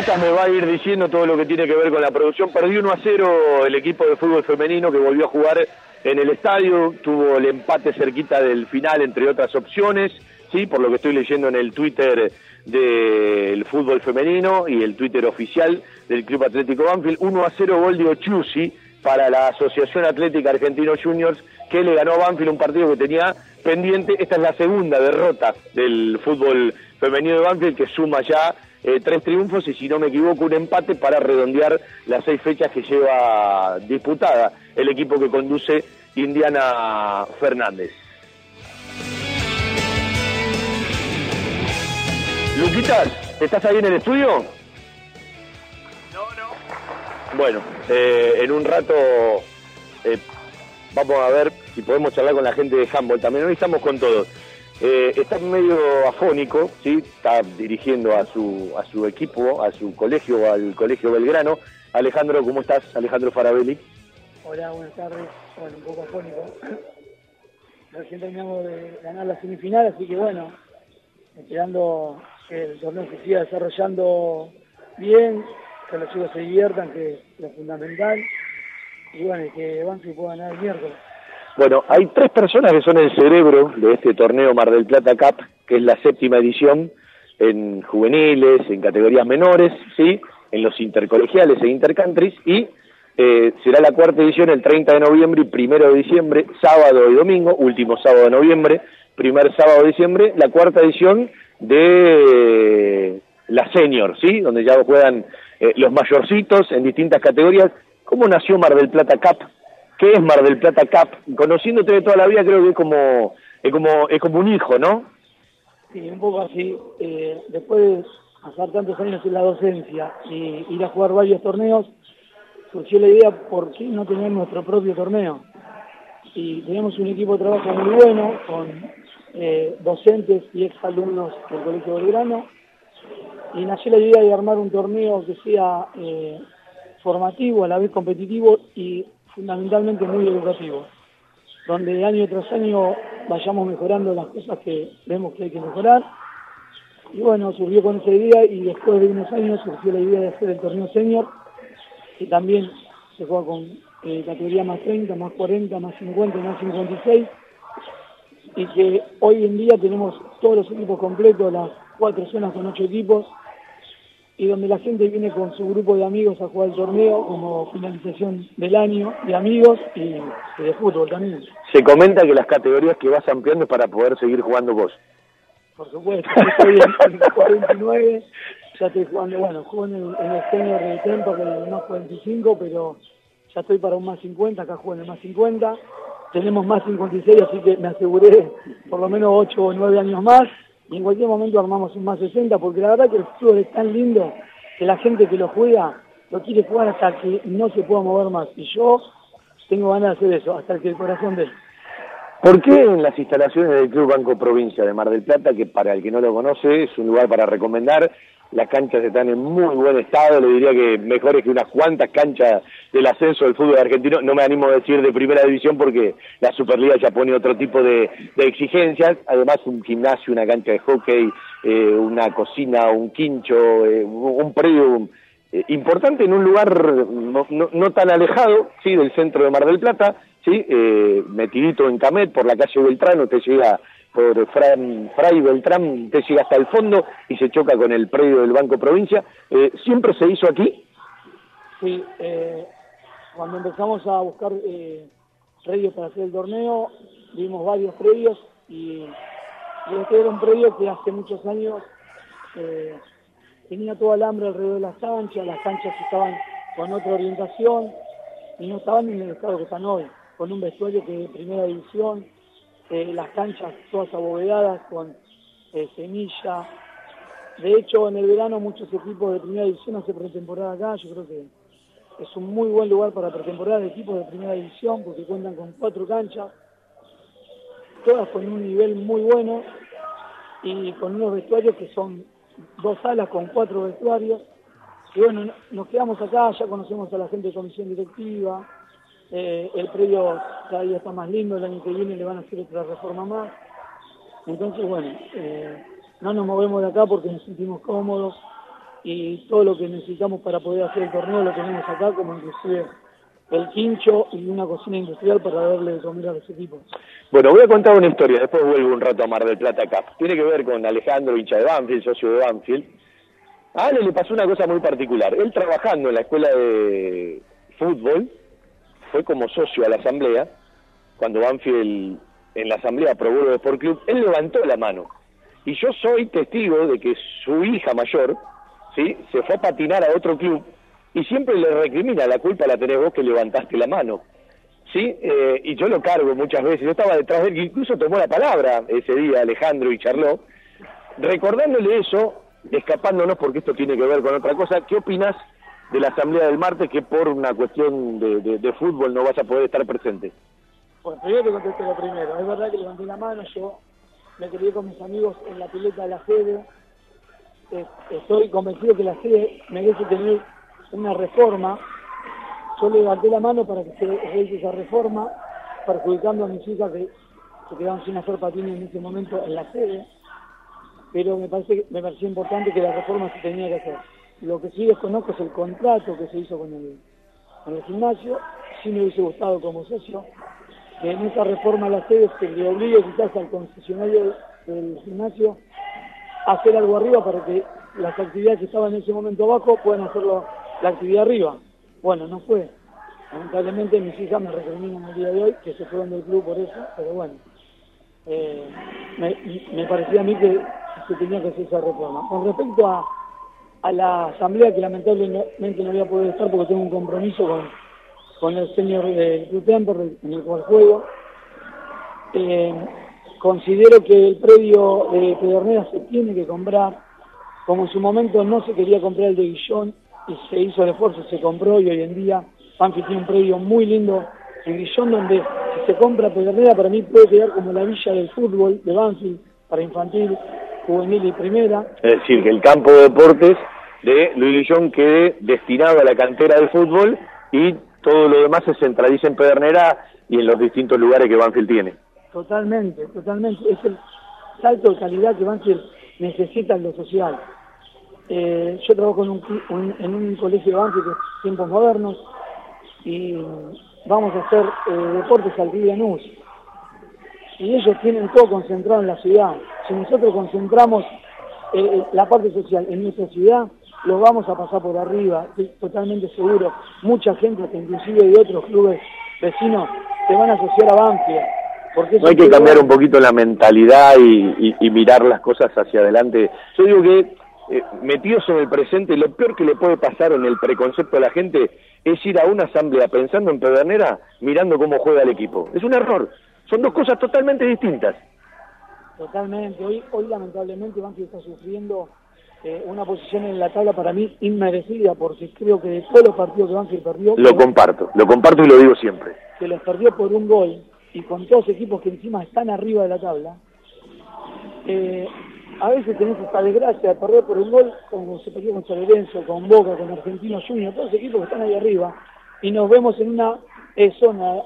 Lucas me va a ir diciendo todo lo que tiene que ver con la producción. Perdió 1 a 0 el equipo de fútbol femenino que volvió a jugar en el estadio, tuvo el empate cerquita del final, entre otras opciones, sí, por lo que estoy leyendo en el Twitter del fútbol femenino y el Twitter oficial del Club Atlético Banfield, 1 a 0 gol de Ochusi para la Asociación Atlética Argentino Juniors, que le ganó a Banfield un partido que tenía pendiente. Esta es la segunda derrota del fútbol femenino de Banfield, que suma ya eh, tres triunfos y, si no me equivoco, un empate para redondear las seis fechas que lleva disputada el equipo que conduce Indiana Fernández. Luquitas, ¿estás ahí en el estudio? No, no. Bueno, eh, en un rato eh, vamos a ver si podemos charlar con la gente de Humboldt. También hoy estamos con todos. Eh, está medio afónico, ¿sí? está dirigiendo a su, a su equipo, a su colegio, al Colegio Belgrano. Alejandro, ¿cómo estás? Alejandro Farabelli. Hola, buenas tardes. Bueno, un poco afónico. Recién terminamos de ganar la semifinal, así que bueno, esperando que el torneo se siga desarrollando bien, que los chicos se diviertan, que es lo fundamental, y bueno, que Banfield pueda ganar el miércoles. Bueno, hay tres personas que son el cerebro de este torneo Mar del Plata Cup, que es la séptima edición en juveniles, en categorías menores, ¿sí? en los intercolegiales e intercountries, y eh, será la cuarta edición el 30 de noviembre y primero de diciembre, sábado y domingo, último sábado de noviembre, primer sábado de diciembre, la cuarta edición de la senior, ¿sí? Donde ya juegan eh, los mayorcitos en distintas categorías. ¿Cómo nació Mar del Plata Cup? ¿Qué es Mar del Plata Cup? Conociéndote de toda la vida creo que es como, es como, es como un hijo, ¿no? Sí, un poco así. Eh, después de pasar tantos años en la docencia y ir a jugar varios torneos, surgió la idea por qué no tener nuestro propio torneo. Y tenemos un equipo de trabajo muy bueno con eh, docentes y exalumnos del Colegio Belgrano. Y nació la idea de armar un torneo que sea eh, formativo, a la vez competitivo y fundamentalmente muy educativo, donde año tras año vayamos mejorando las cosas que vemos que hay que mejorar. Y bueno, surgió con esa idea y después de unos años surgió la idea de hacer el torneo senior, que también se juega con eh, categoría más 30, más 40, más 50, más 56, y que hoy en día tenemos todos los equipos completos, las cuatro zonas con ocho equipos, y donde la gente viene con su grupo de amigos a jugar el torneo como finalización del año de amigos y, y de fútbol también. Se comenta que las categorías que vas ampliando para poder seguir jugando vos. Por supuesto, yo estoy en, en 49, ya estoy jugando, bueno, juego en el, en el senior del Tempo, que es el más 45, pero ya estoy para un más 50, acá juego en el más 50, tenemos más 56, así que me aseguré por lo menos 8 o 9 años más, y en cualquier momento armamos un más 60, porque la verdad que el fútbol es tan lindo que la gente que lo juega lo quiere jugar hasta que no se pueda mover más, y yo tengo ganas de hacer eso, hasta que el corazón de ¿Por qué en las instalaciones del Club Banco Provincia de Mar del Plata, que para el que no lo conoce es un lugar para recomendar, las canchas están en muy buen estado, le diría que mejores que unas cuantas canchas del ascenso del fútbol argentino, no me animo a decir de primera división porque la Superliga ya pone otro tipo de, exigencias, además un gimnasio, una cancha de hockey, eh, una cocina, un quincho, eh, un predio eh, importante en un lugar no, no, tan alejado sí del centro de Mar del Plata, sí eh, metidito en Camet por la calle Beltrán, usted llega por Fran, Fray Beltrán, usted llega hasta el fondo y se choca con el predio del Banco Provincia. Eh, ¿Siempre se hizo aquí? Sí, eh, cuando empezamos a buscar eh, predios para hacer el torneo, vimos varios predios y, este era un predio que hace muchos años eh, tenía todo alambre alrededor de las canchas, las canchas estaban con otra orientación y no estaban en el estado que están hoy, con un vestuario que de primera división, eh, las canchas todas abovedadas con eh, semilla. De hecho, en el verano muchos equipos de primera división hacen pretemporada acá. Yo creo que es un muy buen lugar para pretemporada de equipos de primera división porque cuentan con cuatro canchas, todas con un nivel muy bueno y con unos vestuarios que son dos salas con cuatro vestuarios. Y bueno, nos quedamos acá, ya conocemos a la gente de comisión directiva, eh, el predio cada día está más lindo, el año que viene le van a hacer otra reforma más. Entonces, bueno, eh, no nos movemos de acá porque nos sentimos cómodos y todo lo que necesitamos para poder hacer el torneo lo tenemos acá, como inclusive el quincho y una cocina industrial para darle de comer a los equipos. Bueno, voy a contar una historia, después vuelvo un rato a Mar del Plata acá. Tiene que ver con Alejandro, hincha de Banfield, socio de Banfield. A Ale le pasó una cosa muy particular. Él trabajando en la escuela de fútbol, fue como socio a la asamblea, cuando Banfield en la asamblea aprobó el Sport Club, él levantó la mano. Y yo soy testigo de que su hija mayor, ¿sí? Se fue a patinar a otro club y siempre le recrimina, la culpa la tenés vos que levantaste la mano. ¿Sí? Eh, y yo lo cargo muchas veces. Yo estaba detrás de él, incluso tomó la palabra ese día Alejandro y charló, recordándole eso, escapándonos porque esto tiene que ver con otra cosa. ¿Qué opinas de la asamblea del martes que por una cuestión de, fútbol no vas a poder estar presente? Bueno, primero te contesto lo primero. Es verdad que levanté la mano, yo me quedé con mis amigos en la pileta de la sede. Estoy convencido que la sede merece tener una reforma. Yo levanté la mano para que se realice esa reforma, perjudicando a mis hijas que se quedaron sin hacer patines en ese momento en la sede. Pero me parece me pareció importante que la reforma se tenía que hacer lo que sí desconozco es el contrato que se hizo con el, con el gimnasio. Sí me hubiese gustado como socio que en esa reforma a la sede se le obligue quizás al concesionario del gimnasio a hacer algo arriba para que las actividades que estaban en ese momento abajo puedan hacerlo la actividad arriba. Bueno, no fue. Lamentablemente mis hijas me recriminan el día de hoy que se fueron del club por eso, pero bueno, eh, me, me parecía a mí que se tenía que hacer esa reforma. Con respecto a, a la asamblea que lamentablemente no voy a poder estar porque tengo un compromiso con, con el señor Club en el cual juego. Eh, considero que el predio de Pedernera se tiene que comprar, como en su momento no se quería comprar el de Guillón y se hizo el esfuerzo, se compró y hoy en día Banfield tiene un predio muy lindo en Guillón donde si se compra Pedernera para mí puede quedar como la villa del fútbol de Banfield para infantil juvenil y primera. Es decir, que el campo de deportes de Luis Guillón quede destinado a la cantera del fútbol y todo lo demás se centraliza en Pedernera y en los distintos lugares que Banfield tiene. Totalmente, totalmente. Es el salto de calidad que Banfield necesita en lo social. Eh, yo trabajo en un, en un colegio de Banfield que es Tiempos Modernos y vamos a hacer eh, deportes al Lanús y ellos tienen todo concentrado en la ciudad. Si nosotros concentramos eh, eh, la parte social en nuestra ciudad, lo vamos a pasar por arriba, estoy totalmente seguro. Mucha gente, inclusive de otros clubes vecinos, se van a asociar a Banfield. Porque no hay que cambiar un poquito la mentalidad y, mirar las cosas hacia adelante. Yo digo que eh, metidos en el presente, lo peor que le puede pasar en el preconcepto a la gente es ir a una asamblea pensando en Pedernera, mirando cómo juega el equipo. Es un error. Son dos cosas totalmente distintas. Totalmente. Hoy, hoy lamentablemente Banfield está sufriendo eh, una posición en la tabla para mí inmerecida, porque creo que de todos los partidos que Banfield perdió... Lo comparto, lo comparto y lo digo siempre. Que los perdió por un gol y con todos equipos que encima están arriba de la tabla, eh, a veces tenés esta desgracia de perder por un gol, como se perdió con San con Boca, con Argentino Junior, todos los equipos que están ahí arriba, y nos vemos en una eh, zona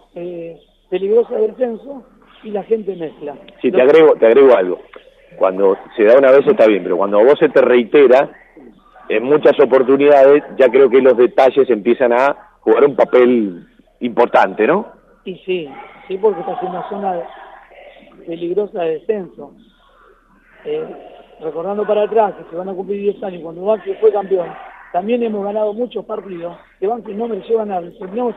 peligrosa de descenso y la gente mezcla. Sí, te agrego, te agrego algo. Cuando se da una vez está bien, pero cuando vos se te reitera, en muchas oportunidades ya creo que los detalles empiezan a jugar un papel importante, ¿no? Y sí, sí, porque estás en una zona peligrosa de descenso. Eh, recordando para atrás que se van a cumplir 10 años cuando Banfield fue campeón, también hemos ganado muchos partidos que Banfield no mereció ganar, terminamos,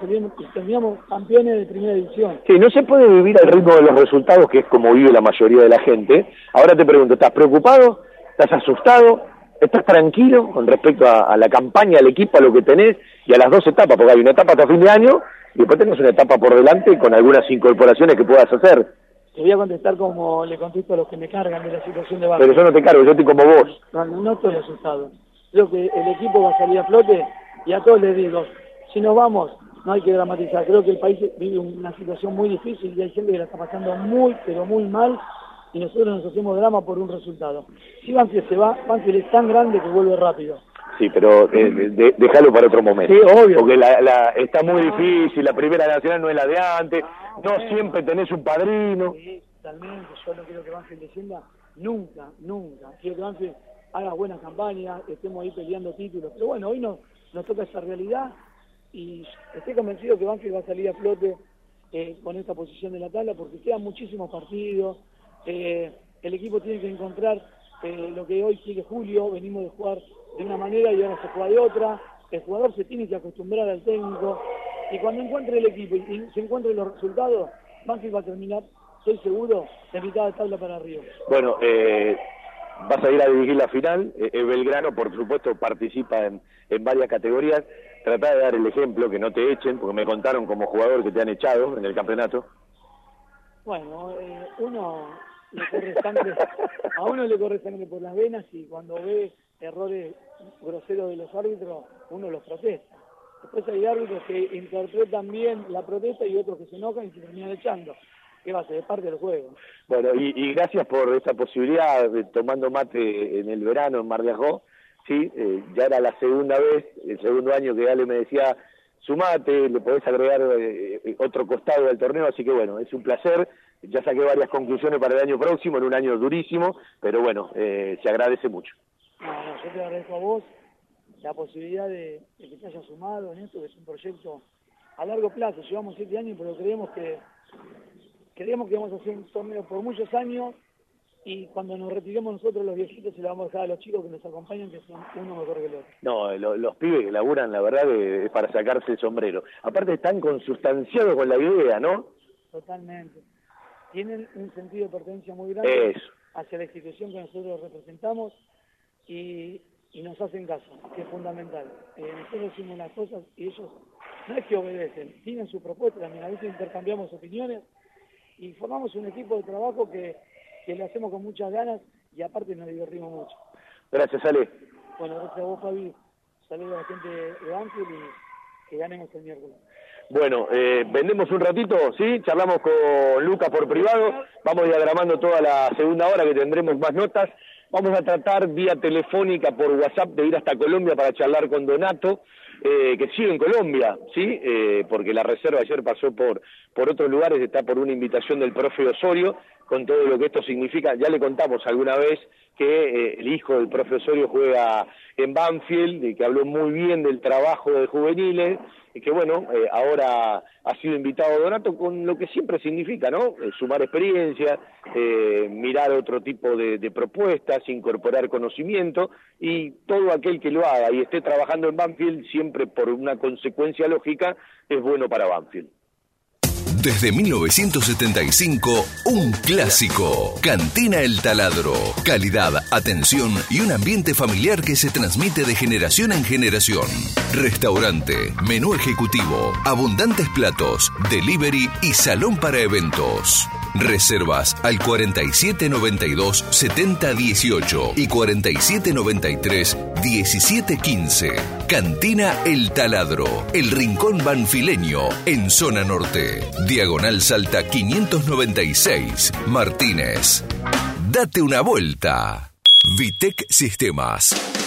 terminamos campeones de primera división. Sí, no se puede vivir al ritmo de los resultados, que es como vive la mayoría de la gente. Ahora te pregunto, ¿estás preocupado? ¿Estás asustado? ¿Estás tranquilo con respecto a, a la campaña, al equipo, a lo que tenés y a las dos etapas? Porque hay una etapa hasta fin de año y después tenés una etapa por delante con algunas incorporaciones que puedas hacer. Te voy a contestar como le contesto a los que me cargan de la situación de Barça. Pero yo no te cargo, yo estoy como vos. No, no estoy asustado. Creo que el equipo va a salir a flote y a todos les digo, si nos vamos, no hay que dramatizar. Creo que el país vive una situación muy difícil y hay gente que la está pasando muy, pero muy mal y nosotros nos hacemos drama por un resultado. Si Banfield se va, Banfield es tan grande que vuelve rápido. Sí, pero eh, déjalo para otro momento. Sí, obvio. Porque la, está muy difícil, la primera nacional no es la de antes, no siempre tenés un padrino. Sí, totalmente, yo no quiero que Banfield descienda nunca, nunca. Quiero que Banfield haga buenas campañas, estemos ahí peleando títulos. Pero bueno, hoy no, nos toca esa realidad y estoy convencido que Banfield va a salir a flote eh, con esta posición de la tabla porque quedan muchísimos partidos. Eh, el equipo tiene que encontrar eh, lo que hoy quiere Julio, venimos de jugar de una manera y ahora se juega de otra. El jugador se tiene que acostumbrar al técnico y cuando encuentre el equipo y se encuentre los resultados, Banfield va a terminar, estoy seguro, de mitad de tabla para arriba. Bueno, eh, vas a ir a dirigir la final. Eh, eh, Belgrano, por supuesto, participa en, varias categorías. Trata de dar el ejemplo, que no te echen, porque me contaron como jugador que te han echado en el campeonato. Bueno, eh, uno le corre sangre, a uno le corre sangre por las venas y cuando ve errores groseros de los árbitros, uno los protesta. Después hay árbitros que interpretan bien la protesta y otros que se enojan y se terminan echando. ¿Qué va a ser? Parte del juego. Bueno, y, gracias por esta posibilidad, de, tomando mate en el verano en Mar de Ajó. Sí, eh, ya era la segunda vez, el segundo año que Ale me decía, sumate, le podés agregar eh, otro costado del torneo, así que bueno, es un placer. Ya saqué varias conclusiones para el año próximo, en un año durísimo, pero bueno, eh, se agradece mucho. No, yo te agradezco a vos la posibilidad de, que te hayas sumado en esto, que es un proyecto a largo plazo. Llevamos siete años, pero creemos que creemos que vamos a hacer un torneo por muchos años y cuando nos retiremos nosotros los viejitos se lo vamos a dejar a los chicos que nos acompañan, que son uno mejor que el otro. No, los pibes que laburan, la verdad, es para sacarse el sombrero. Aparte están consustanciados con la idea, ¿no? Totalmente. Tienen un sentido de pertenencia muy grande hacia la institución que nosotros representamos y, nos hacen caso, que es fundamental. Eh, nosotros decimos las cosas y ellos no es que obedecen, tienen su propuesta también, a veces intercambiamos opiniones y formamos un equipo de trabajo que, que le hacemos con muchas ganas y aparte nos divertimos mucho. Gracias, Ale. Bueno, gracias a vos, Fabi. Saludos a la gente de Banfield y que ganemos el miércoles. Bueno, eh, vendemos un ratito, ¿sí? Charlamos con Lucas por privado, vamos diagramando toda la segunda hora que tendremos más notas. Vamos a tratar vía telefónica por WhatsApp de ir hasta Colombia para charlar con Donato, eh, que sigue en Colombia, ¿sí? Eh, porque la reserva ayer pasó por, por otros lugares, está por una invitación del profe Osorio, con todo lo que esto significa. Ya le contamos alguna vez que eh, el hijo del profe Osorio juega en Banfield, y que habló muy bien del trabajo de juveniles, y que bueno, eh, ahora ha sido invitado Donato con lo que siempre significa, ¿no? Eh, sumar experiencia, eh, mirar otro tipo de, propuestas, incorporar conocimiento y todo aquel que lo haga y esté trabajando en Banfield siempre por una consecuencia lógica es bueno para Banfield. Desde 1975, un clásico. Cantina El Taladro. Calidad, atención y un ambiente familiar que se transmite de generación en generación. Restaurante, menú ejecutivo, abundantes platos, delivery y salón para eventos. Reservas al 4792 7018 y 4793 1715. Cantina El Taladro, el rincón banfileño en zona norte. Diagonal Salta 596, Martínez. Date una vuelta. Vitec Sistemas.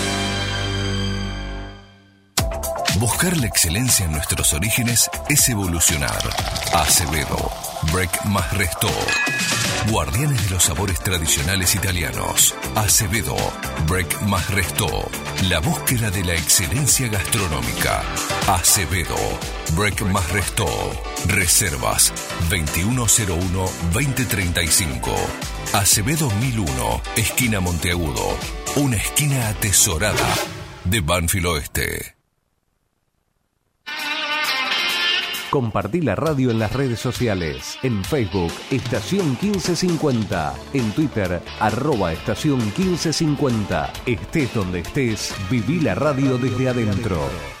Buscar la excelencia en nuestros orígenes es evolucionar. Acevedo, Break más Resto. Guardianes de los sabores tradicionales italianos. Acevedo, Break más Resto. La búsqueda de la excelencia gastronómica. Acevedo, Break más Resto. Reservas 2101-2035. Acevedo 1001, esquina Monteagudo. Una esquina atesorada de Banfield Oeste. Compartí la radio en las redes sociales. En Facebook, Estación 1550. En Twitter, arroba Estación 1550. Estés donde estés, viví la radio desde adentro.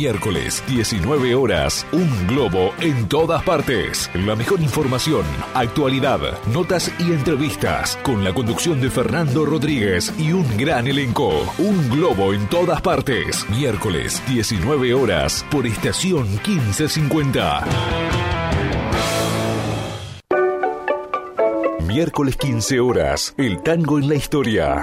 Miércoles, 19 horas, un globo en todas partes. La mejor información, actualidad, notas y entrevistas con la conducción de Fernando Rodríguez y un gran elenco. Un globo en todas partes. Miércoles, 19 horas, por estación 1550. Miércoles 15 horas, el tango en la historia.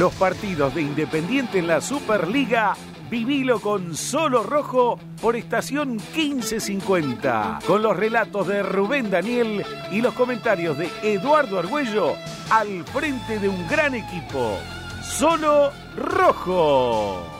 Los partidos de Independiente en la Superliga Vivilo con Solo Rojo por estación 1550, con los relatos de Rubén Daniel y los comentarios de Eduardo Argüello al frente de un gran equipo. Solo Rojo.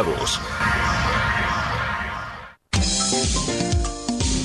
invitados.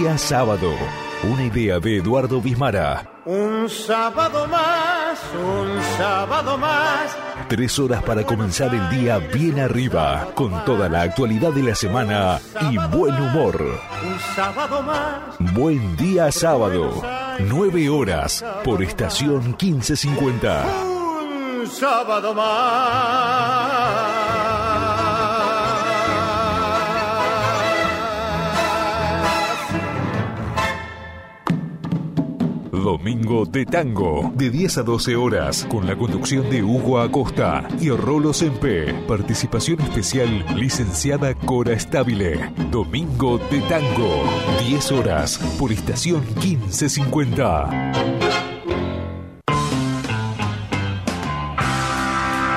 Día sábado. Una idea de Eduardo Bismara. Un sábado más, un sábado más. Tres horas para comenzar el día bien arriba, con toda la actualidad de la semana y buen humor. Un sábado más. Buen día sábado. Nueve horas por estación 1550. Un sábado más. Domingo de Tango, de 10 a 12 horas, con la conducción de Hugo Acosta y Rolo Sempe. Participación especial, licenciada Cora Estabile. Domingo de Tango, 10 horas, por estación 1550.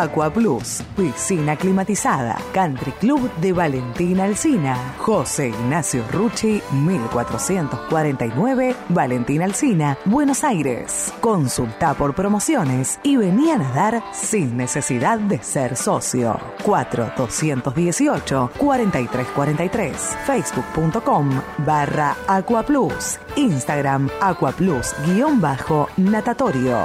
Aqua Plus, piscina climatizada, Country Club de Valentina Alcina, José Ignacio Rucci, 1449, Valentina Alcina, Buenos Aires. Consulta por promociones y vení a nadar sin necesidad de ser socio. 4218 4343, facebook.com barra Aqua Plus, Instagram Aqua Plus guion bajo natatorio.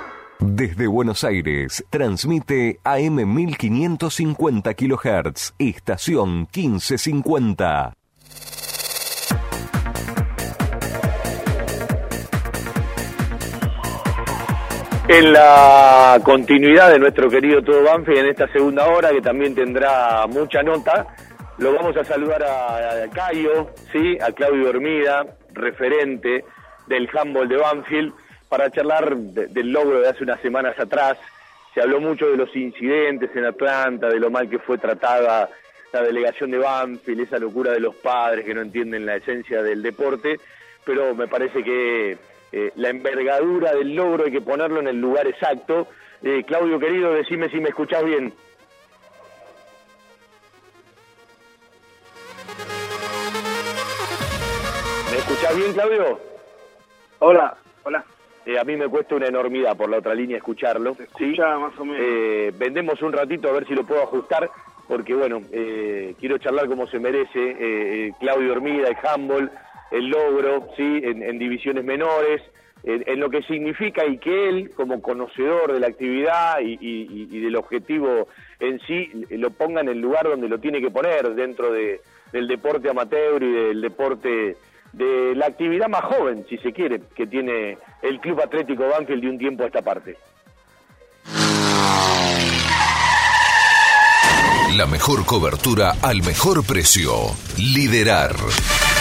Desde Buenos Aires, transmite AM 1550 kHz, estación 1550. en la continuidad de nuestro querido Todo Banfield en esta segunda hora, que también tendrá mucha nota. Lo vamos a saludar a, Cayo, ¿sí? a Claudio Hormida, referente del handball de Banfield, para charlar del logro de hace unas semanas atrás. Se habló mucho de los incidentes en Atlanta, de lo mal que fue tratada la delegación de Banfield, esa locura de los padres que no entienden la esencia del deporte, pero me parece que eh, la envergadura del logro hay que ponerlo en el lugar exacto. Eh, Claudio, querido, decime si me escuchás bien. ¿Me escuchás bien, Claudio? Hola, hola. Eh, a mí me cuesta una enormidad por la otra línea escucharlo. escucha más o menos. vendemos un ratito a ver si lo puedo ajustar, porque bueno, quiero charlar como se merece. Claudio Hormida, el handball, el logro, ¿sí? En, divisiones menores, en, lo que significa y que él, como conocedor de la actividad y, del objetivo en sí, lo ponga en el lugar donde lo tiene que poner, dentro de, del deporte amateur y del deporte de la actividad más joven, si se quiere, que tiene el Club Atlético Banfield de un tiempo a esta parte. La mejor cobertura al mejor precio. Liderar.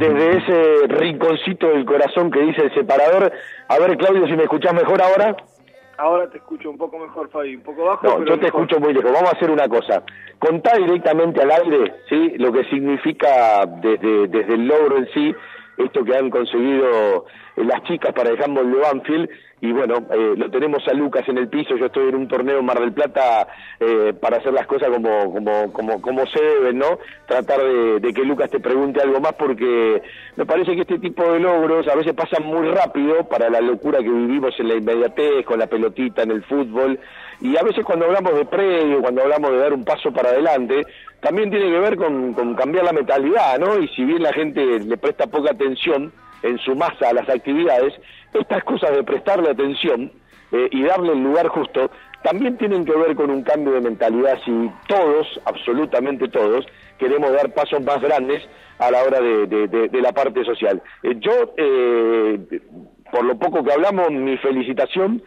desde ese rinconcito del corazón que dice el separador. A ver, Claudio, si me escuchás mejor ahora. Ahora te escucho un poco mejor, Fabi, un poco bajo. No, yo te escucho muy lejos. Vamos a hacer una cosa. Contá directamente al aire, ¿sí? Lo que significa desde, desde el logro en sí, esto que han conseguido las chicas para el handball de Banfield. Y bueno, eh, lo tenemos a Lucas en el piso, yo estoy en un torneo en Mar del Plata eh, para hacer las cosas como, como, como, como se deben, ¿no? Tratar de, que Lucas te pregunte algo más porque me parece que este tipo de logros a veces pasan muy rápido para la locura que vivimos en la inmediatez, con la pelotita en el fútbol, y a veces cuando hablamos de predio, cuando hablamos de dar un paso para adelante, también tiene que ver con, con cambiar la mentalidad, ¿no? Y si bien la gente le presta poca atención, en su masa a las actividades, estas cosas de prestarle atención eh, y darle el lugar justo, también tienen que ver con un cambio de mentalidad si todos, absolutamente todos, queremos dar pasos más grandes a la hora de, la parte social. Eh, yo, eh, por lo poco que hablamos, mi felicitación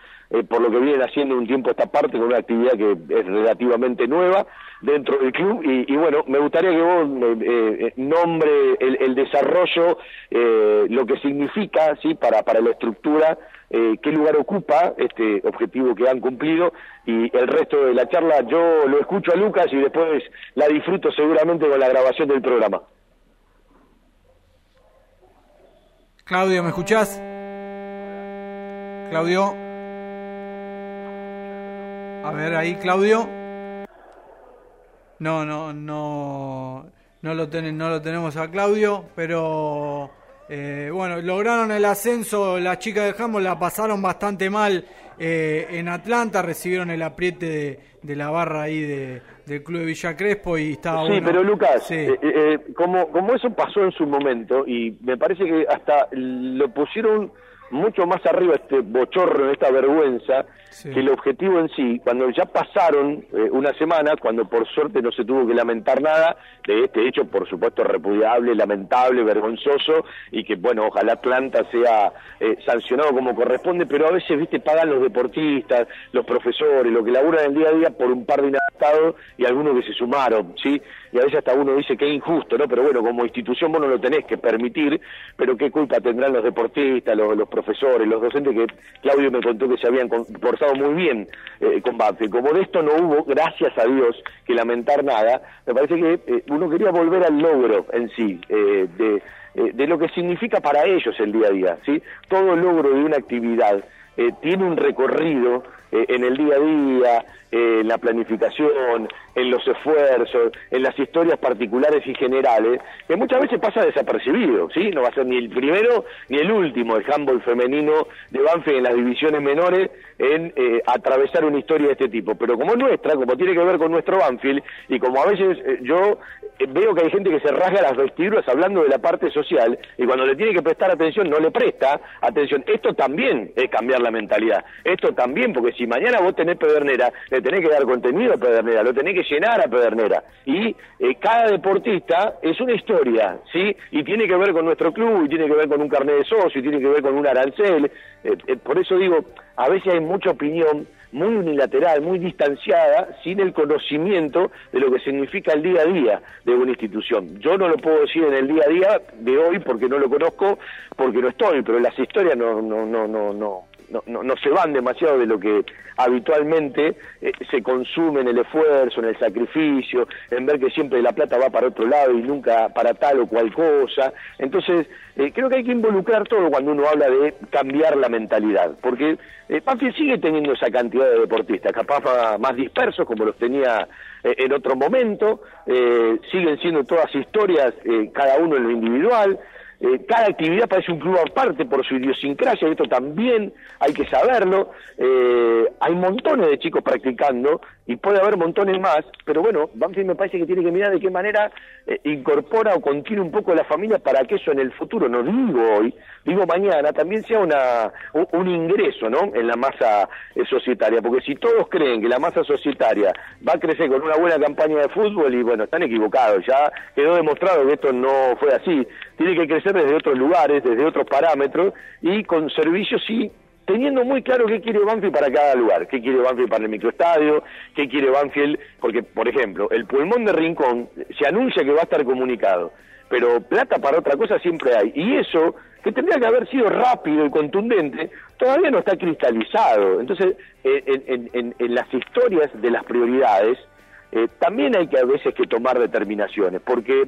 por lo que vienen haciendo un tiempo esta parte con una actividad que es relativamente nueva, dentro del club y, bueno, me gustaría que vos eh, eh nombre el, desarrollo, eh, lo que significa sí para, para la estructura, eh, qué lugar ocupa este objetivo que han cumplido y el resto de la charla yo lo escucho a Lucas y después la disfruto seguramente con la grabación del programa. Claudio, ¿me escuchás? Claudio. A ver ahí, Claudio. No, no, no, no lo, no lo tenemos a Claudio, pero eh, bueno, lograron el ascenso, las chicas del Jambo la pasaron bastante mal eh, en Atlanta, recibieron el apriete de, la barra ahí de, del club de Villa Crespo y estaba Sí, pero Lucas, eh, como, como eso pasó en su momento y me parece que hasta lo pusieron mucho más arriba este bochorno, esta vergüenza, que el objetivo en sí, cuando ya pasaron eh, una semana, cuando por suerte no se tuvo que lamentar nada de este hecho, por supuesto, repudiable, lamentable, vergonzoso, y que, bueno, ojalá Atlanta sea eh, sancionado como corresponde, pero a veces, viste, pagan los deportistas, los profesores, lo que laburan el día a día por un par de costado y algunos que se sumaron, ¿sí? Y a veces hasta uno dice que es injusto, ¿no? Pero bueno, como institución vos no lo tenés que permitir, pero qué culpa tendrán los deportistas, los, los profesores, los docentes que Claudio me contó que se habían comportado muy bien eh, con. Como de esto no hubo, gracias a Dios, que lamentar nada, me parece que eh, uno quería volver al logro en sí, eh, de, eh, de lo que significa para ellos el día a día, ¿sí? Todo logro de una actividad eh, tiene un recorrido en el día a día, en la planificación, en los esfuerzos, en las historias particulares y generales, que muchas veces pasa desapercibido, ¿sí? No va a ser ni el primero ni el último el handball femenino de Banfield en las divisiones menores en eh, atravesar una historia de este tipo. Pero como nuestra, como tiene que ver con nuestro Banfield, y como a veces eh, yo eh, veo que hay gente que se rasga las vestiduras hablando de la parte social, y cuando le tiene que prestar atención no le presta atención. Esto también es cambiar la mentalidad. Esto también, porque si mañana vos tenés Pedernera, le tenés que dar contenido a Pedernera, lo tenés que llenar a Pedernera. Y eh, cada deportista es una historia, ¿sí? Y tiene que ver con nuestro club, y tiene que ver con un carnet de socio, y tiene que ver con un arancel. Eh, eh, por eso digo, a veces hay mucha opinión muy unilateral, muy distanciada, sin el conocimiento de lo que significa el día a día de una institución. Yo no lo puedo decir en el día a día de hoy porque no lo conozco, porque no estoy, pero las historias no, no, no, no, no, no, no, no se van demasiado de lo que habitualmente eh, se consume en el esfuerzo, en el sacrificio, en ver que siempre la plata va para otro lado y nunca para tal o cual cosa. Entonces, eh, creo que hay que involucrar todo cuando uno habla de cambiar la mentalidad, porque eh, sigue teniendo esa cantidad de deportistas, capaz más dispersos como los tenía eh, en otro momento, eh, siguen siendo todas historias, cada uno en lo individual, eh, cada actividad parece un club aparte por su idiosincrasia, y esto también hay que saberlo. Eh, hay montones de chicos practicando y puede haber montones más, pero bueno, Banfield me parece que tiene que mirar de qué manera eh, incorpora o contiene un poco la familia para que eso en el futuro, no digo hoy, digo mañana, también sea una, un, ingreso ¿no? en la masa eh, societaria, porque si todos creen que la masa societaria va a crecer con una buena campaña de fútbol, y bueno, están equivocados, ya quedó demostrado que esto no fue así, tiene que crecer desde otros lugares, desde otros parámetros, y con servicios sí teniendo muy claro qué quiere Banfield para cada lugar, qué quiere Banfield para el microestadio, qué quiere Banfield, porque por ejemplo, el pulmón de Rincón se anuncia que va a estar comunicado, pero plata para otra cosa siempre hay, y eso, que tendría que haber sido rápido y contundente, todavía no está cristalizado. Entonces, en, en- en- en las historias de las prioridades, eh, también hay que a veces que tomar determinaciones, porque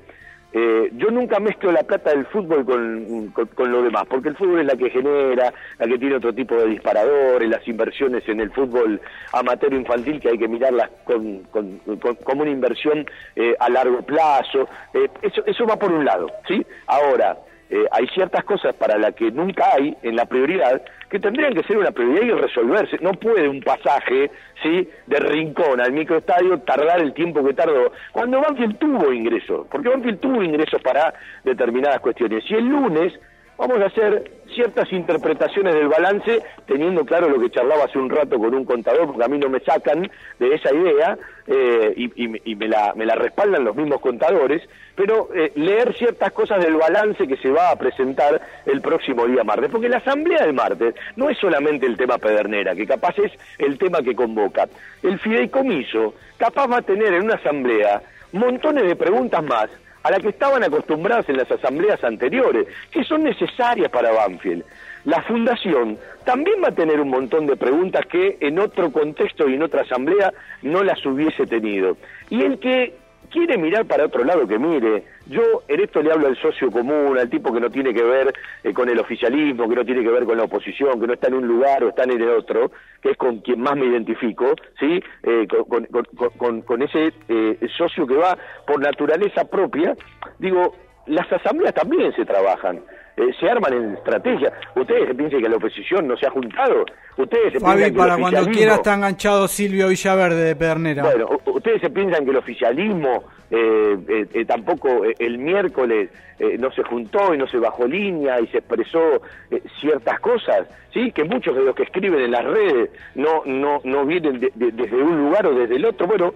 eh, yo nunca mezclo la plata del fútbol con, con- lo demás, porque el fútbol es la que genera, la que tiene otro tipo de disparadores, las inversiones en el fútbol amateur infantil que hay que mirarlas con- con- como una inversión eh, a largo plazo. Eh, eso, eso va por un lado, ¿sí? Ahora, eh, hay ciertas cosas para las que nunca hay en la prioridad que tendrían que ser una prioridad y resolverse. No puede un pasaje sí de rincón al microestadio tardar el tiempo que tardó. Cuando Banfield tuvo ingresos, porque Banfield tuvo ingresos para determinadas cuestiones. Y el lunes vamos a hacer ciertas interpretaciones del balance, teniendo claro lo que charlaba hace un rato con un contador, porque a mí no me sacan de esa idea eh, y, me la respaldan los mismos contadores, pero eh, leer ciertas cosas del balance que se va a presentar el próximo día martes, porque la asamblea del martes no es solamente el tema Pedernera, que capaz es el tema que convoca. El fideicomiso capaz va a tener en una asamblea montones de preguntas más a las que estaban acostumbradas en las asambleas anteriores, que son necesarias para Banfield. La fundación también va a tener un montón de preguntas que en otro contexto y en otra asamblea no las hubiese tenido. Y el que quiere mirar para otro lado que mire. Yo en esto le hablo al socio común, al tipo que no tiene que ver eh, con el oficialismo, que no tiene que ver con la oposición, que no está en un lugar o está en el otro, que es con quien más me identifico, ¿sí? Eh, con, con- ese eh, socio que va por naturaleza propia. Digo, las asambleas también se trabajan. eh, se arman en estrategia. Ustedes se piensan que la oposición no se ha juntado. Ustedes se Fabi, piensan que para el cuando oficialismo- quiera está enganchado Silvio Villaverde de Pedernera. bueno, ustedes se piensan que el oficialismo eh, eh, eh, tampoco eh, el miércoles eh, no se juntó y no se bajó línea y se expresó ciertas cosas, sí, que muchos de los que escriben en las redes no no no vienen de- de- desde un lugar o desde el otro. Bueno,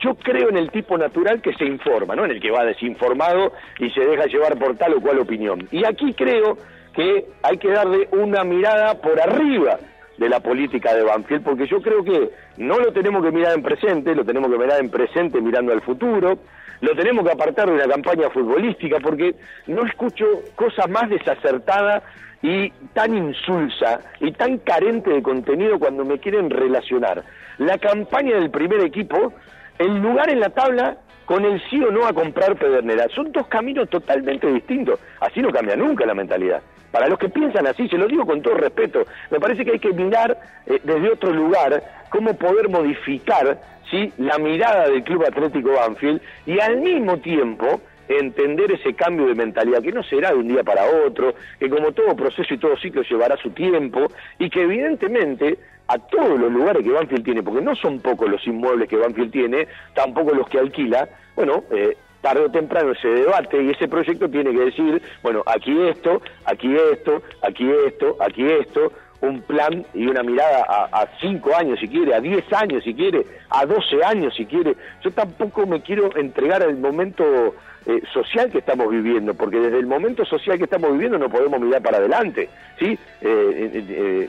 yo creo en el tipo natural que se informa, no en el que va desinformado y se deja llevar por tal o cual opinión. Y aquí creo que hay que darle una mirada por arriba de la política de Banfield, porque yo creo que no lo tenemos que mirar en presente, lo tenemos que mirar en presente mirando al futuro, lo tenemos que apartar de una campaña futbolística, porque no escucho cosa más desacertada y tan insulsa y tan carente de contenido cuando me quieren relacionar. La campaña del primer equipo, el lugar en la tabla con el sí o no a comprar Pedernera. Son dos caminos totalmente distintos. Así no cambia nunca la mentalidad. Para los que piensan así, se lo digo con todo respeto, me parece que hay que mirar eh, desde otro lugar cómo poder modificar ¿sí? la mirada del Club Atlético Banfield y al mismo tiempo entender ese cambio de mentalidad, que no será de un día para otro, que como todo proceso y todo ciclo llevará su tiempo, y que evidentemente a todos los lugares que Banfield tiene, porque no son pocos los inmuebles que Banfield tiene, tampoco los que alquila, bueno, eh, tarde o temprano se debate y ese proyecto tiene que decir, bueno, aquí esto, aquí esto, aquí esto, aquí esto, un plan y una mirada a, cinco años si quiere, a diez años si quiere, a doce años si quiere. Yo tampoco me quiero entregar al momento eh, social que estamos viviendo, porque desde el momento social que estamos viviendo no podemos mirar para adelante, ¿sí? Eh,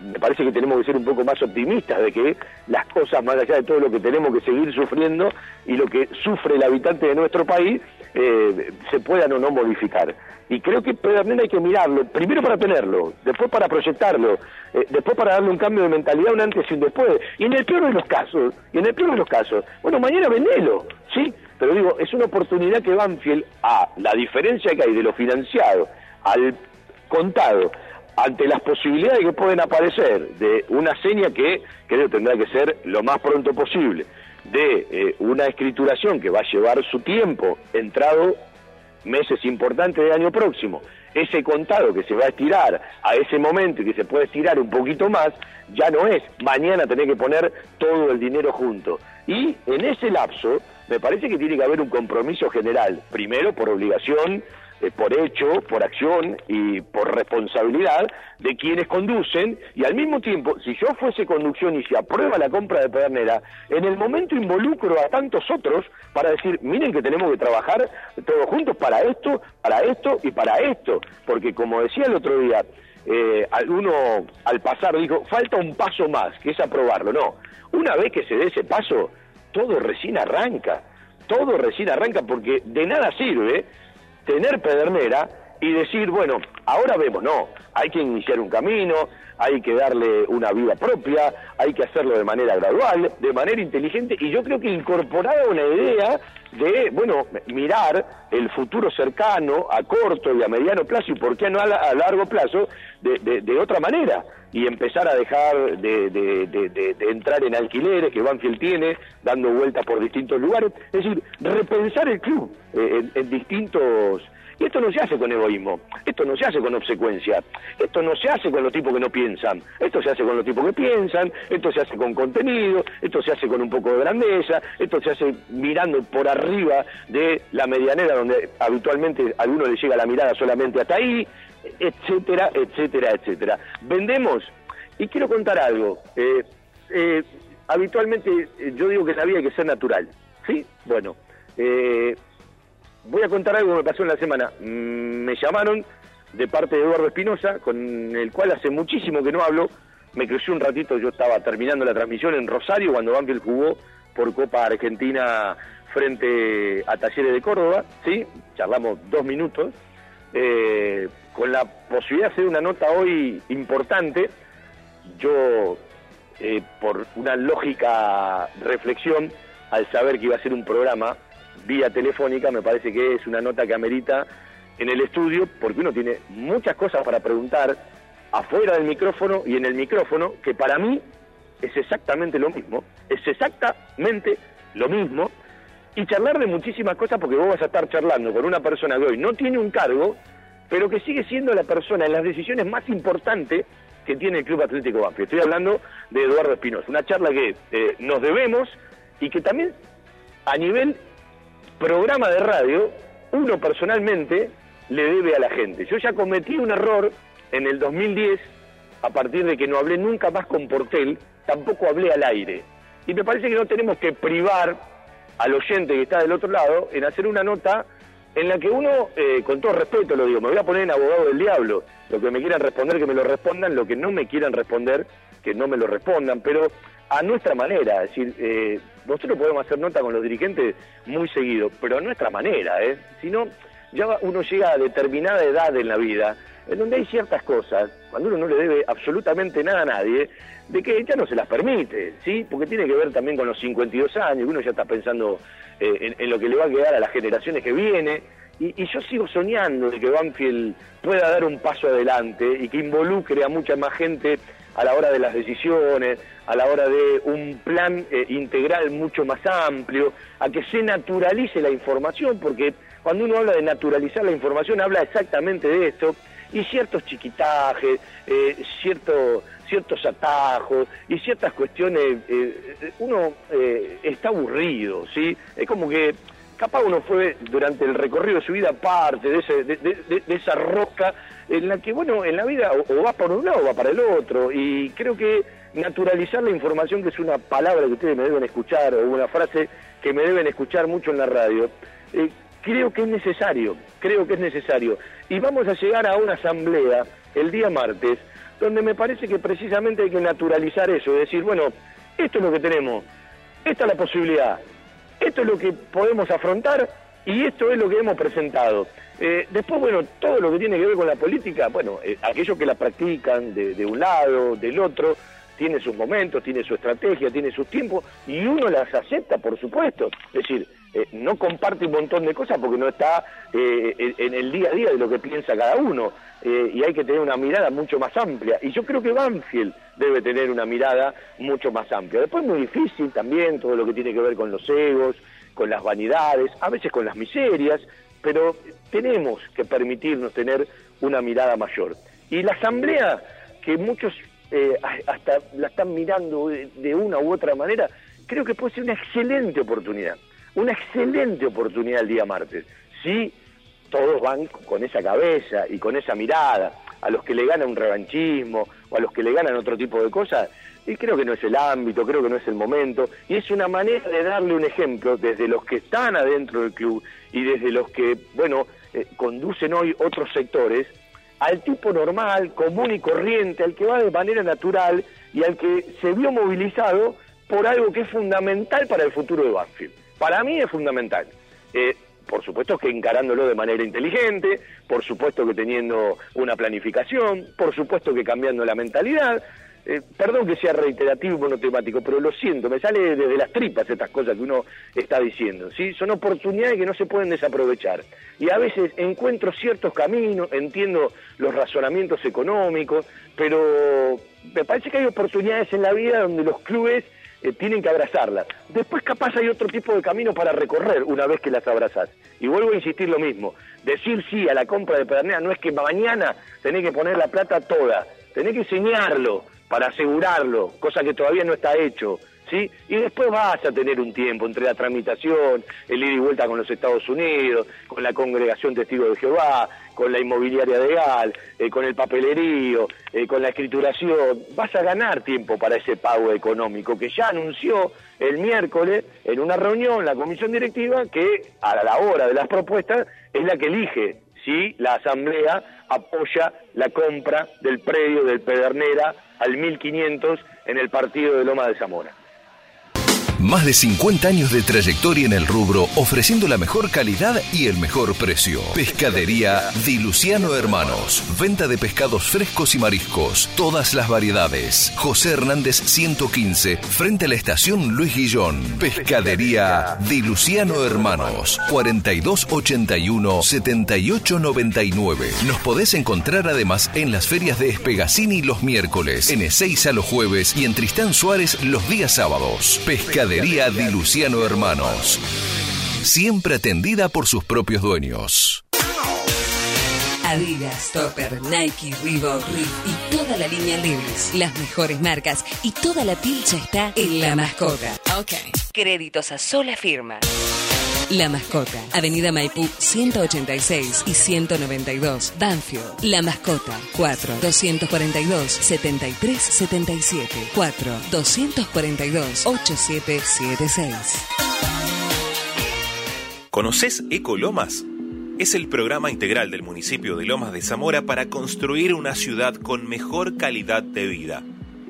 me parece que tenemos que ser un poco más optimistas de que las cosas, más allá de todo lo que tenemos que seguir sufriendo y lo que sufre el habitante de nuestro país, eh, se puedan o no modificar. Y creo que Pedernera hay que mirarlo, primero para tenerlo, después para proyectarlo, eh, después para darle un cambio de mentalidad, un antes y un después. Y en el peor de los casos, y en el peor de los casos, bueno, mañana vendelo, ¿sí? Pero digo, es una oportunidad que Banfield, a la diferencia que hay de lo financiado al contado, ante las posibilidades que pueden aparecer de una seña que creo tendrá que ser lo más pronto posible, de eh, una escrituración que va a llevar su tiempo, entrado meses importantes del año próximo, ese contado que se va a estirar a ese momento y que se puede estirar un poquito más, ya no es mañana tener que poner todo el dinero junto. Y en ese lapso me parece que tiene que haber un compromiso general, primero por obligación eh, por hecho, por acción y por responsabilidad de quienes conducen y al mismo tiempo, si yo fuese conducción y se aprueba la compra de Pedernera, en el momento involucro a tantos otros para decir, miren que tenemos que trabajar todos juntos para esto, para esto y para esto, porque como decía el otro día, eh, alguno al pasar dijo, falta un paso más, que es aprobarlo. No, una vez que se dé ese paso, todo recién arranca, todo recién arranca porque de nada sirve tener Pedernera y decir, bueno, ahora vemos, no, hay que iniciar un camino, hay que darle una vida propia, hay que hacerlo de manera gradual, de manera inteligente, y yo creo que incorporar una idea de, bueno, mirar el futuro cercano, a corto y a mediano plazo, y por qué no a, largo plazo, de, otra manera, y empezar a dejar de, entrar en alquileres que Banfield tiene, dando vueltas por distintos lugares, es decir, repensar el club eh, en distintos y esto no se hace con egoísmo, esto no se hace con obsecuencia, esto no se hace con los tipos que no piensan, esto se hace con los tipos que piensan, esto se hace con contenido, esto se hace con un poco de grandeza, esto se hace mirando por arriba de la medianera donde habitualmente a alguno le llega la mirada solamente hasta ahí, etcétera, etcétera, etcétera. Vendemos, y quiero contar algo, eh, eh, habitualmente eh, yo digo que la vida hay que ser natural, ¿sí? Bueno, eh, voy a contar algo que me pasó en la semana. Mm, me llamaron de parte de Eduardo Espinosa, con el cual hace muchísimo que no hablo. Me creció un ratito, yo estaba terminando la transmisión en Rosario cuando Banfield jugó por Copa Argentina frente a Talleres de Córdoba, ¿sí? Charlamos dos minutos, eh, con la posibilidad de hacer una nota hoy importante. Yo, eh, por una lógica reflexión, al saber que iba a ser un programa vía telefónica, me parece que es una nota que amerita en el estudio, porque uno tiene muchas cosas para preguntar afuera del micrófono y en el micrófono, que para mí es exactamente lo mismo, es exactamente lo mismo, y charlar de muchísimas cosas porque vos vas a estar charlando con una persona que hoy no tiene un cargo, pero que sigue siendo la persona en las decisiones más importantes que tiene el Club Atlético Banfield. Estoy hablando de Eduardo Espinosa, una charla que eh, nos debemos y que también a nivel programa de radio, uno personalmente le debe a la gente. Yo ya cometí un error en el 2010, a partir de que no hablé nunca más con Portel, tampoco hablé al aire. Y me parece que no tenemos que privar al oyente que está del otro lado en hacer una nota en la que uno, eh, con todo respeto lo digo, me voy a poner en abogado del diablo, lo que me quieran responder que me lo respondan, lo que no me quieran responder que no me lo respondan, pero a nuestra manera, es decir, eh, nosotros podemos hacer nota con los dirigentes muy seguido, pero a nuestra manera, ¿eh? Si no, ya uno llega a determinada edad en la vida, en donde hay ciertas cosas, cuando uno no le debe absolutamente nada a nadie, de que ya no se las permite, ¿sí? Porque tiene que ver también con los 52 años, uno ya está pensando eh, en, lo que le va a quedar a las generaciones que vienen, y, y, yo sigo soñando de que Banfield pueda dar un paso adelante y que involucre a mucha más gente a la hora de las decisiones, a la hora de un plan eh, integral mucho más amplio, a que se naturalice la información, porque cuando uno habla de naturalizar la información habla exactamente de esto, y ciertos chiquitajes, eh, ciertos atajos y ciertas cuestiones, eh, uno está aburrido, ¿sí? Es como que capaz uno fue durante el recorrido de su vida parte de, de, esa roca en la que, bueno, en la vida o, va para un lado o va para el otro. Y creo que naturalizar la información, que es una palabra que ustedes me deben escuchar, o una frase que me deben escuchar mucho en la radio, eh, creo que es necesario, creo que es necesario. Y vamos a llegar a una asamblea el día martes, donde me parece que precisamente hay que naturalizar eso, es decir, bueno, esto es lo que tenemos, esta es la posibilidad, esto es lo que podemos afrontar y esto es lo que hemos presentado. Eh, después, bueno, todo lo que tiene que ver con la política, bueno, eh, aquellos que la practican de, un lado, del otro, tiene sus momentos, tiene su estrategia, tiene sus tiempos, y uno las acepta, por supuesto. Es decir, eh, no comparte un montón de cosas porque no está en el día a día de lo que piensa cada uno, y hay que tener una mirada mucho más amplia. Y yo creo que Banfield debe tener una mirada mucho más amplia. Después es muy difícil también todo lo que tiene que ver con los egos, con las vanidades, a veces con las miserias, pero tenemos que permitirnos tener una mirada mayor. Y la asamblea, que muchos eh, hasta la están mirando de, una u otra manera, creo que puede ser una excelente oportunidad, una excelente oportunidad el día martes. Si todos van con esa cabeza y con esa mirada, a los que le gana un revanchismo o a los que le ganan otro tipo de cosas, y creo que no es el ámbito, creo que no es el momento, y es una manera de darle un ejemplo desde los que están adentro del club y desde los que, bueno, eh, conducen hoy otros sectores, al tipo normal, común y corriente, al que va de manera natural y al que se vio movilizado por algo que es fundamental para el futuro de Banfield. Para mí es fundamental. Eh, por supuesto que encarándolo de manera inteligente, por supuesto que teniendo una planificación, por supuesto que cambiando la mentalidad, eh, perdón que sea reiterativo y monotemático, pero lo siento, me sale desde las tripas estas cosas que uno está diciendo, ¿sí? Son oportunidades que no se pueden desaprovechar. Y a veces encuentro ciertos caminos, entiendo los razonamientos económicos, pero me parece que hay oportunidades en la vida donde los clubes eh, tienen que abrazarlas. Después capaz hay otro tipo de camino para recorrer una vez que las abrazás. Y vuelvo a insistir lo mismo, decir sí a la compra de Pedernera no es que mañana tenés que poner la plata toda, tenés que enseñarlo para asegurarlo, cosa que todavía no está hecho. ¿Sí? Y después vas a tener un tiempo entre la tramitación, el ir y vuelta con los Estados Unidos, con la congregación Testigos de Jehová, con la inmobiliaria de Gal, eh, con el papelerío, eh, con la escrituración. Vas a ganar tiempo para ese pago económico que ya anunció el miércoles en una reunión la comisión directiva que a la hora de las propuestas es la que elige si la asamblea apoya la compra del predio del Pedernera al 1500 en el partido de Loma de Zamora. Más de 50 años de trayectoria en el rubro, ofreciendo la mejor calidad y el mejor precio. Pescadería Di Luciano Hermanos. Venta de pescados frescos y mariscos. Todas las variedades. José Hernández 115, frente a la estación Luis Guillón. Pescadería Di Luciano Hermanos. 4281-7899. Nos podés encontrar además en las ferias de Espegacini los miércoles, en Ezeiza los jueves y en Tristán Suárez los días sábados. Pescadería Di Luciano Hermanos. Siempre atendida por sus propios dueños. Adidas, Topper, Nike, Reebok, Reef y toda la línea Levi's. Las mejores marcas y toda la pilcha está en La Mascota. Ok. Créditos a sola firma. La Mascota, Avenida Maipú 186 y 192, Banfield. La Mascota, 4 242 7377 4 242 8776. ¿Conoces Ecolomas? es el programa integral del municipio de Lomas de Zamora para construir una ciudad con mejor calidad de vida.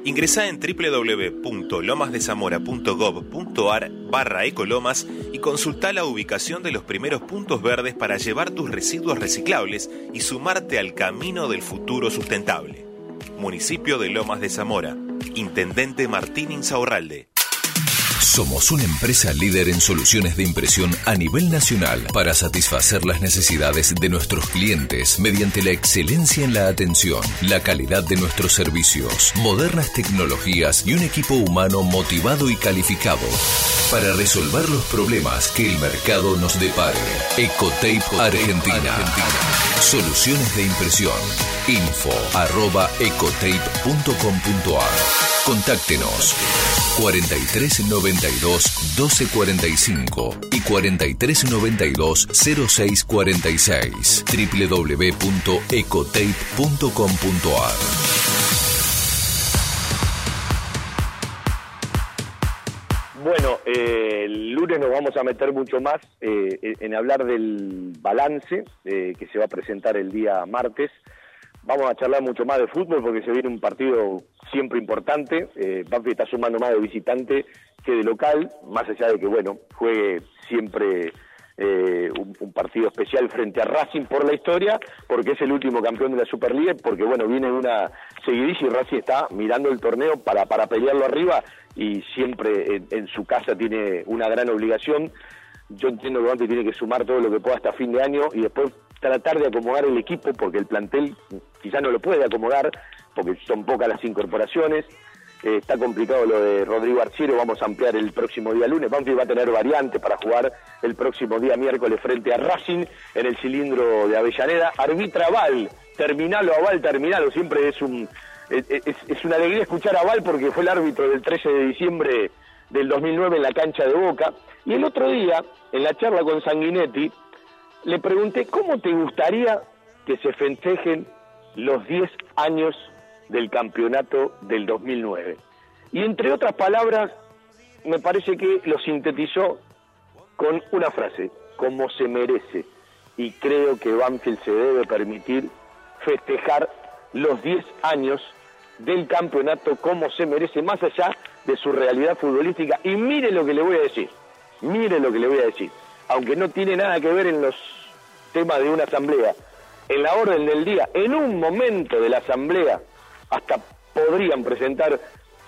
Ingresa en www.lomasdezamora.gov.ar barra ecolomas y consulta la ubicación de los primeros puntos verdes para llevar tus residuos reciclables y sumarte al camino del futuro sustentable. Municipio de Lomas de Zamora. Intendente Martín Insaurralde. Somos una empresa líder en soluciones de impresión a nivel nacional para satisfacer las necesidades de nuestros clientes mediante la excelencia en la atención, la calidad de nuestros servicios, modernas tecnologías y un equipo humano motivado y calificado para resolver los problemas que el mercado nos depare. Ecotape Argentina. Soluciones de impresión. Info Contáctenos 4392 1245 y 4392 0646 www.ecotape.com.ar Bueno, eh, el lunes nos vamos a meter mucho más eh, en hablar del balance eh, que se va a presentar el día martes Vamos a charlar mucho más de fútbol porque se viene un partido siempre importante. Eh, está sumando más de visitante que de local, más allá de que, bueno, juegue siempre eh, un, partido especial frente a Racing por la historia, porque es el último campeón de la Superliga, porque, bueno, viene una seguidilla y Racing está mirando el torneo para, para pelearlo arriba y siempre en, su casa tiene una gran obligación. Yo entiendo que Banfield tiene que sumar todo lo que pueda hasta fin de año y después tratar de acomodar el equipo, porque el plantel quizá no lo puede acomodar, porque son pocas las incorporaciones. Eh, está complicado lo de Rodrigo Arciero, vamos a ampliar el próximo día lunes. Banfield va a tener variante para jugar el próximo día miércoles frente a Racing en el cilindro de Avellaneda. Arbitra Val, terminalo a Val, terminalo, siempre es un es, una alegría escuchar a Val porque fue el árbitro del 13 de diciembre del 2009 en la cancha de Boca. Y el otro día, en la charla con Sanguinetti, le pregunté cómo te gustaría que se festejen los 10 años del campeonato del 2009. Y entre otras palabras, me parece que lo sintetizó con una frase, como se merece. Y creo que Banfield se debe permitir festejar los 10 años del campeonato como se merece, más allá de su realidad futbolística. Y mire lo que le voy a decir, mire lo que le voy a decir aunque no tiene nada que ver en los temas de una asamblea, en la orden del día, en un momento de la asamblea, hasta podrían presentar,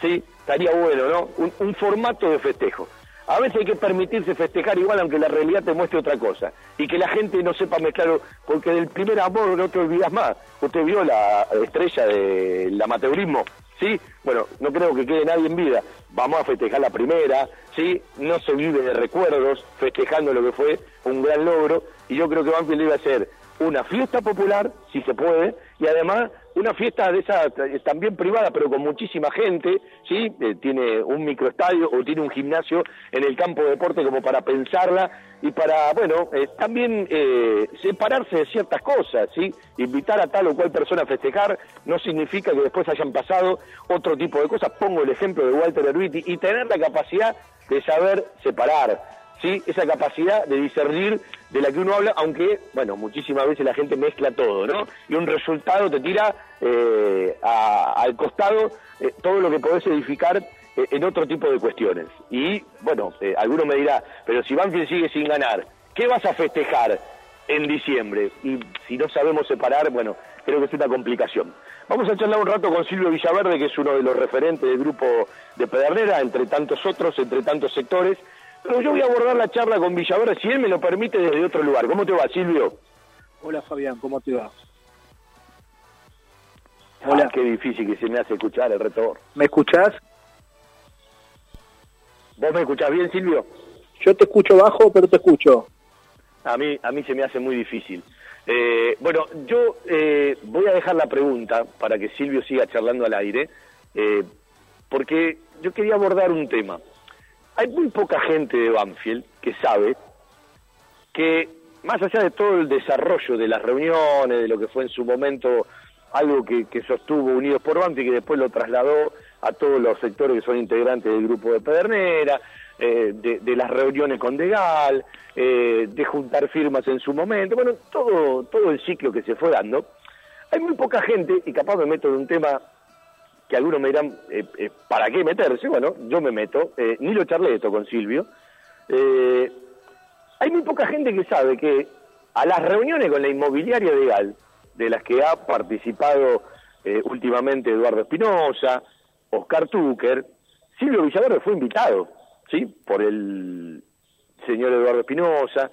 sí, estaría bueno, ¿no? Un, formato de festejo. A veces hay que permitirse festejar igual aunque la realidad te muestre otra cosa. Y que la gente no sepa mezclar, porque del primer amor no te olvidas más. Usted vio la estrella del amateurismo, ¿sí? Bueno, no creo que quede nadie en vida. Vamos a festejar la primera, ¿sí? No se vive de recuerdos, festejando lo que fue un gran logro, y yo creo que Banfield debe hacer una fiesta popular, si se puede, y además una fiesta de esa eh, también privada, pero con muchísima gente, ¿sí? Eh, tiene un microestadio o tiene un gimnasio en el campo de deporte como para pensarla y para, bueno, eh, también separarse de ciertas cosas, ¿sí? Invitar a tal o cual persona a festejar no significa que después hayan pasado otro tipo de cosas. Pongo el ejemplo de Walter Erwiti y tener la capacidad de saber separar, ¿sí? Esa capacidad de discernir de la que uno habla, aunque, bueno, muchísimas veces la gente mezcla todo, ¿no? Y un resultado te tira eh, al costado eh, todo lo que podés edificar eh, en otro tipo de cuestiones. Y, bueno, alguno me dirá, pero si Banfield sigue sin ganar, ¿qué vas a festejar en diciembre? Y si no sabemos separar, bueno, creo que es una complicación. Vamos a charlar un rato con Silvio Villaverde, que es uno de los referentes del grupo de Pedernera, entre tantos otros, entre tantos sectores, pero yo voy a abordar la charla con Villaverde, si él me lo permite, desde otro lugar. ¿Cómo te va, Silvio? Hola, Fabián, ¿cómo te va? Ah, Hola. qué difícil que se me hace escuchar el retorno. ¿Me escuchás? ¿Vos me escuchás bien, Silvio? Yo te escucho bajo, pero te escucho. A mí, a mí se me hace muy difícil. Eh, bueno, yo eh, voy a dejar la pregunta para que Silvio siga charlando al aire, eh, porque yo quería abordar un tema hay muy poca gente de Banfield que sabe que más allá de todo el desarrollo de las reuniones, de lo que fue en su momento algo que, sostuvo Unidos por Banfield, que después lo trasladó a todos los sectores que son integrantes del grupo de Pedernera, eh, de, las reuniones con Degal, eh, de juntar firmas en su momento, bueno, todo, todo el ciclo que se fue dando. Hay muy poca gente, y capaz me meto en un tema que algunos me dirán, eh, ¿para qué meterse? Bueno, yo me meto, ni lo charlé esto con Silvio. hay muy poca gente que sabe que a las reuniones con la inmobiliaria Degal, de las que ha participado últimamente Eduardo Espinosa, Oscar Tucker, Silvio Villaverde fue invitado ¿sí? por el señor Eduardo Espinosa,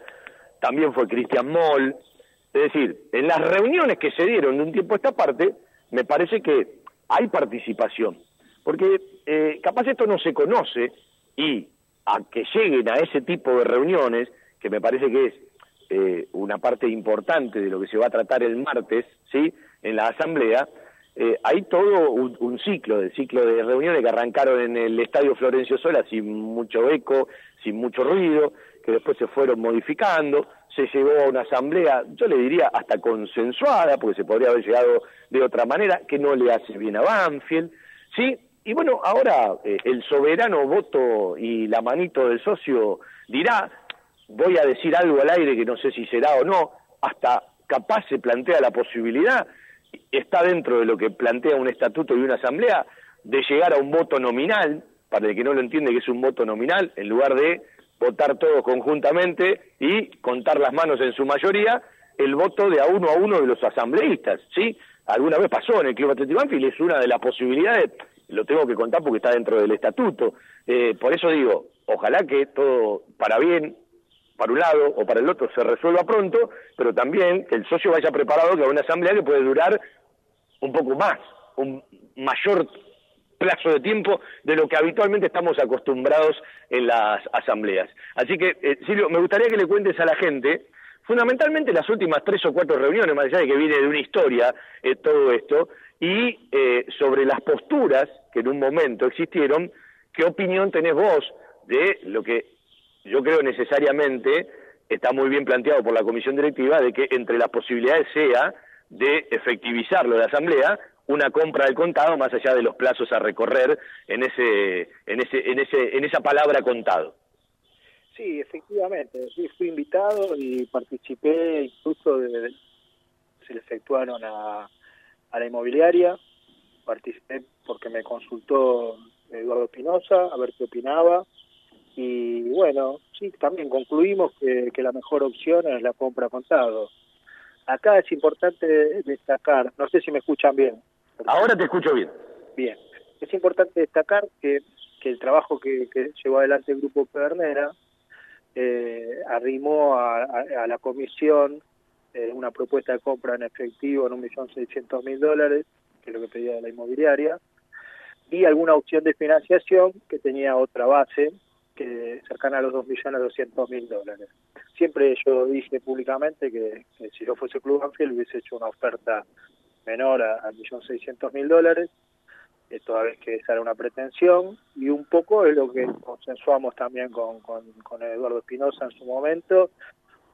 también fue Cristian Moll. Es decir, en las reuniones que se dieron de un tiempo a esta parte, me parece que hay participación. Porque eh, capaz esto no se conoce y a que lleguen a ese tipo de reuniones, que me parece que es eh, una parte importante de lo que se va a tratar el martes, ¿sí? En la asamblea, eh, hay todo un, ciclo, de ciclo de reuniones que arrancaron en el Estadio Florencio Sola sin mucho eco, sin mucho ruido, que después se fueron modificando, se llegó a una asamblea, yo le diría hasta consensuada, porque se podría haber llegado de otra manera, que no le hace bien a Banfield, ¿sí? Y bueno, ahora eh, el soberano voto y la manito del socio dirá, voy a decir algo al aire que no sé si será o no, hasta capaz se plantea la posibilidad está dentro de lo que plantea un estatuto y una asamblea de llegar a un voto nominal, para el que no lo entiende que es un voto nominal, en lugar de votar todos conjuntamente y contar las manos en su mayoría, el voto de a uno a uno de los asambleístas, ¿sí? Alguna vez pasó en el Club Atlético Banfield, es una de las posibilidades, lo tengo que contar porque está dentro del estatuto, eh, por eso digo, ojalá que todo para bien para un lado o para el otro se resuelva pronto, pero también que el socio vaya preparado que a una asamblea que puede durar un poco más, un mayor plazo de tiempo de lo que habitualmente estamos acostumbrados en las asambleas. Así que, eh, Silvio, me gustaría que le cuentes a la gente, fundamentalmente las últimas tres o cuatro reuniones, más allá de que viene de una historia eh, todo esto, y eh, sobre las posturas que en un momento existieron, ¿qué opinión tenés vos de lo que yo creo necesariamente está muy bien planteado por la comisión directiva de que entre las posibilidades sea de efectivizarlo de la asamblea una compra del contado más allá de los plazos a recorrer en ese en ese en ese en esa palabra contado. Sí, efectivamente, sí, fui invitado y participé incluso de, se le efectuaron a, a la inmobiliaria, participé porque me consultó Eduardo Pinoza a ver qué opinaba y bueno, sí, también concluimos que, la mejor opción es la compra contado. Acá es importante destacar, no sé si me escuchan bien. Ahora te escucho bien. Bien, es importante destacar que, que el trabajo que, llevó adelante el Grupo Pedernera eh, arrimó a, la comisión eh, una propuesta de compra en efectivo en un millón seiscientos mil dólares, que es lo que pedía la inmobiliaria, y alguna opción de financiación que tenía otra base, que cercana a los 2.200.000 dólares. Siempre yo dije públicamente que, si yo fuese Club Banfield hubiese hecho una oferta menor a, a 1.600.000 dólares, eh, toda vez que esa era una pretensión, y un poco es lo que consensuamos también con, con, con Eduardo Espinosa en su momento.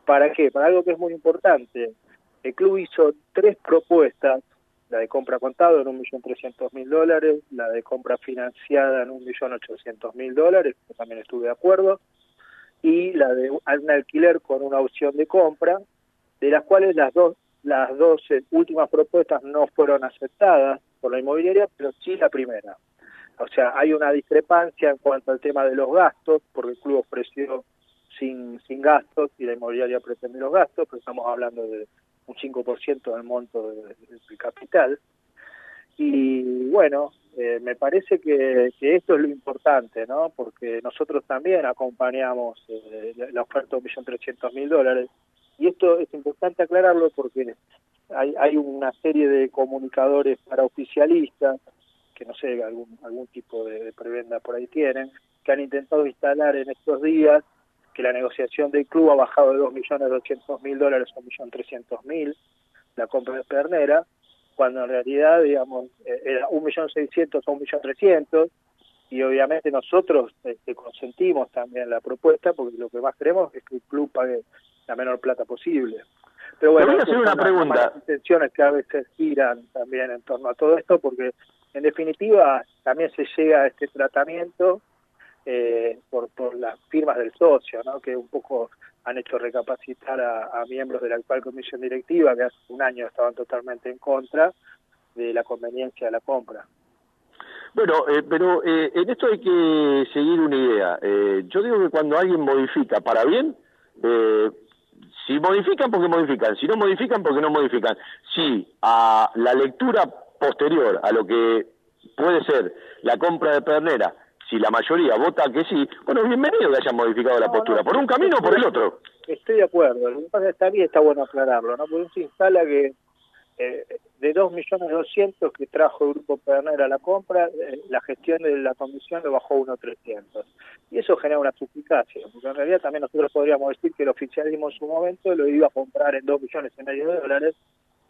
¿Para qué? Para algo que es muy importante. El club hizo tres propuestas la de compra contado en 1.300.000 dólares, la de compra financiada en 1.800.000 dólares, que también estuve de acuerdo, y la de un alquiler con una opción de compra, de las cuales las dos las dos últimas propuestas no fueron aceptadas por la inmobiliaria, pero sí la primera. O sea, hay una discrepancia en cuanto al tema de los gastos, porque el club ofreció sin, sin gastos y la inmobiliaria pretende los gastos, pero estamos hablando de un 5% del monto del capital. Y bueno, eh, me parece que, esto es lo importante, ¿no? Porque nosotros también acompañamos eh, la oferta de 1.300.000 dólares. Y esto es importante aclararlo porque hay, hay una serie de comunicadores para oficialistas, que no sé, algún, algún tipo de prebenda por ahí tienen, que han intentado instalar en estos días que la negociación del club ha bajado de 2.200.000 dólares a 1.300.000, la compra de Pernera, cuando en realidad, digamos, eh, era 1.600.000 a 1.300.000, y obviamente nosotros este, consentimos también la propuesta, porque lo que más queremos es que el club pague la menor plata posible. Pero bueno, voy a hacer una pregunta. Las intenciones que a veces giran también en torno a todo esto, porque en definitiva también se llega a este tratamiento eh, por, por las firmas del socio, ¿no? que un poco han hecho recapacitar a, miembros de la actual comisión directiva, que hace un año estaban totalmente en contra de la conveniencia de la compra. Bueno, eh, pero eh, en esto hay que seguir una idea. Eh, yo digo que cuando alguien modifica para bien, si modifican, porque modifican. Si no modifican, porque no modifican. Si a la lectura posterior a lo que puede ser la compra de Pernera si la mayoría vota que sí, bueno, bienvenido que hayan modificado la postura, por un camino o por el otro. Estoy de acuerdo, lo que pasa es que también está bueno aclararlo, ¿no? Porque se instala que eh, de 2.200.000 que trajo el Grupo Pernera a la compra, eh, la gestión de la comisión lo bajó a 1.300. Y eso genera una suplicacia, porque en realidad también nosotros podríamos decir que el oficialismo en su momento lo iba a comprar en 2 millones y medio de dólares,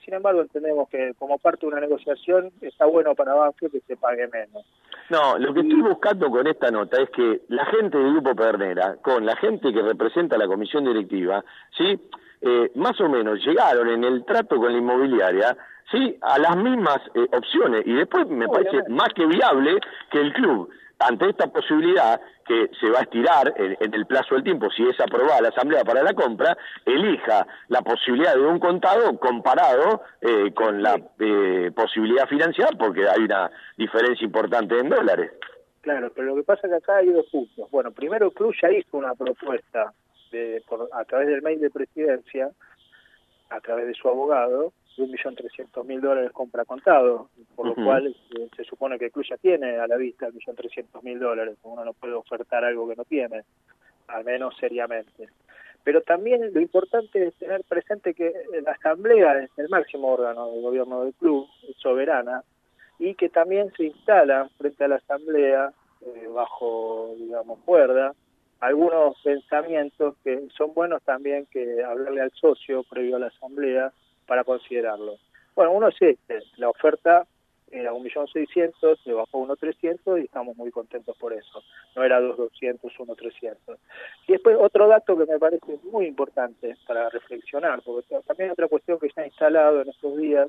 sin embargo, entendemos que como parte de una negociación está bueno para Banfield que se pague menos. No, lo que estoy buscando con esta nota es que la gente del Grupo Pernera, con la gente que representa la comisión directiva, ¿sí? Eh, más o menos llegaron en el trato con la inmobiliaria sí a las mismas eh, opciones y después me parece más que viable que el club ante esta posibilidad que se va a estirar en, el plazo del tiempo, si es aprobada la Asamblea para la compra, elija la posibilidad de un contado comparado eh, con la eh, posibilidad financiera, porque hay una diferencia importante en dólares. Claro, pero lo que pasa es que acá hay dos puntos. Bueno, primero el club ya hizo una propuesta de, a través del mail de presidencia, a través de su abogado, de 1.300.000 dólares compra contado, por lo cual este, se supone que el club ya tiene a la vista 1.300.000 dólares, uno no puede ofertar algo que no tiene, al menos seriamente. Pero también lo importante es tener presente que la asamblea es el máximo órgano del gobierno del club, es soberana, y que también se instala frente a la asamblea, eh, bajo, digamos, cuerda, algunos pensamientos que son buenos también que hablarle al socio previo a la asamblea para considerarlo. Bueno, uno es este, la oferta era 1.600.000, se bajó a 1.300.000 y estamos muy contentos por eso. No era 2.200, 1.300. Y después otro dato que me parece muy importante para reflexionar, porque también otra cuestión que se ha instalado en estos días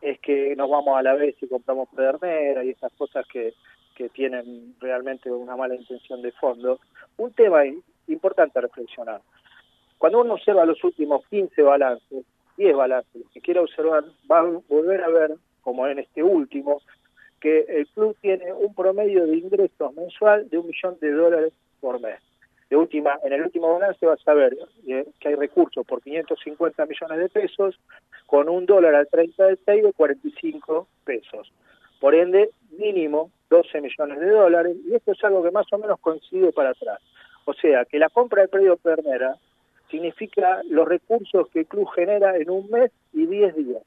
es que nos vamos a la vez y compramos pedernera y esas cosas que, que tienen realmente una mala intención de fondo. Un tema importante a reflexionar. Cuando uno observa los últimos 15 balances, 10 balances, que quiera observar, va a volver a ver, como en este último, que el club tiene un promedio de ingresos mensual de un millón de dólares por mes. De última, en el último balance vas a ver eh, que hay recursos por 550 millones de pesos, con un dólar al 30 del 6 de 45 pesos. Por ende, mínimo 12 millones de dólares, y esto es algo que más o menos coincide para atrás. O sea, que la compra del predio Pernera significa los recursos que el club genera en un mes y 10 días.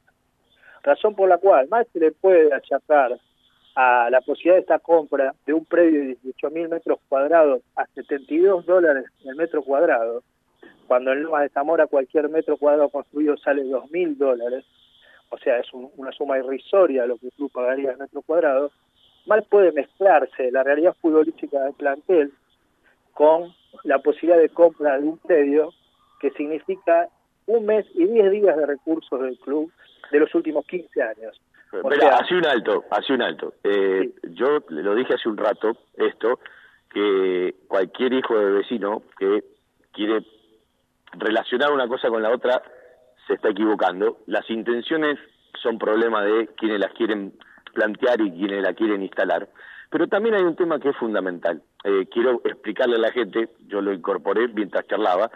Razón por la cual más se le puede achacar a la posibilidad de esta compra de un predio de 18 mil metros cuadrados a 72 dólares el metro cuadrado, cuando en Lomas de Zamora cualquier metro cuadrado construido sale 2 mil dólares, o sea, es una suma irrisoria lo que el club pagaría al metro cuadrado, mal puede mezclarse la realidad futbolística del plantel con la posibilidad de compra de un predio que significa un mes y 10 días de recursos del club de los últimos 15 años. hace un alto, hace un alto. Eh, Yo lo dije hace un rato, esto, que cualquier hijo de vecino que quiere relacionar una cosa con la otra se está equivocando. Las intenciones son problema de quienes las quieren plantear y quienes la quieren instalar. Pero también hay un tema que es fundamental. Eh, quiero explicarle a la gente, yo lo incorporé mientras charlaba,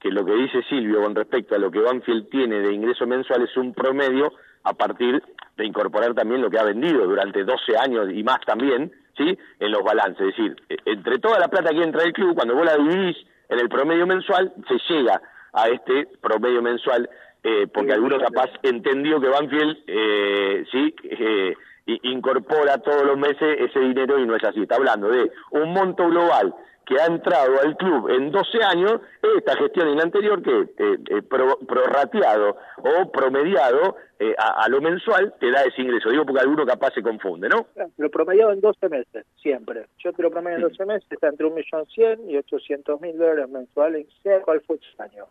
que lo que dice Silvio con respecto a lo que Banfield tiene de ingreso mensual es un promedio a partir de incorporar también lo que ha vendido durante 12 años y más también, ¿sí? En los balances. Es decir, e, entre toda la plata que entra del club, cuando vos la dividís en el promedio mensual, se llega a este promedio mensual, eh, porque alguno capaz entendió que Banfield, eh, ¿sí? Eh, incorpora todos los meses ese dinero y no es así. Está hablando de un monto global que ha entrado al club en 12 años, esta gestión y la anterior que eh, eh prorrateado o promediado eh, a, lo mensual te da ese ingreso. Digo porque alguno capaz se confunde, ¿no? Lo promediado en 12 meses, siempre. Yo te lo promedio en 12 meses, está entre 1.100.000 y 800.000 dólares mensuales, sea cual fue el año.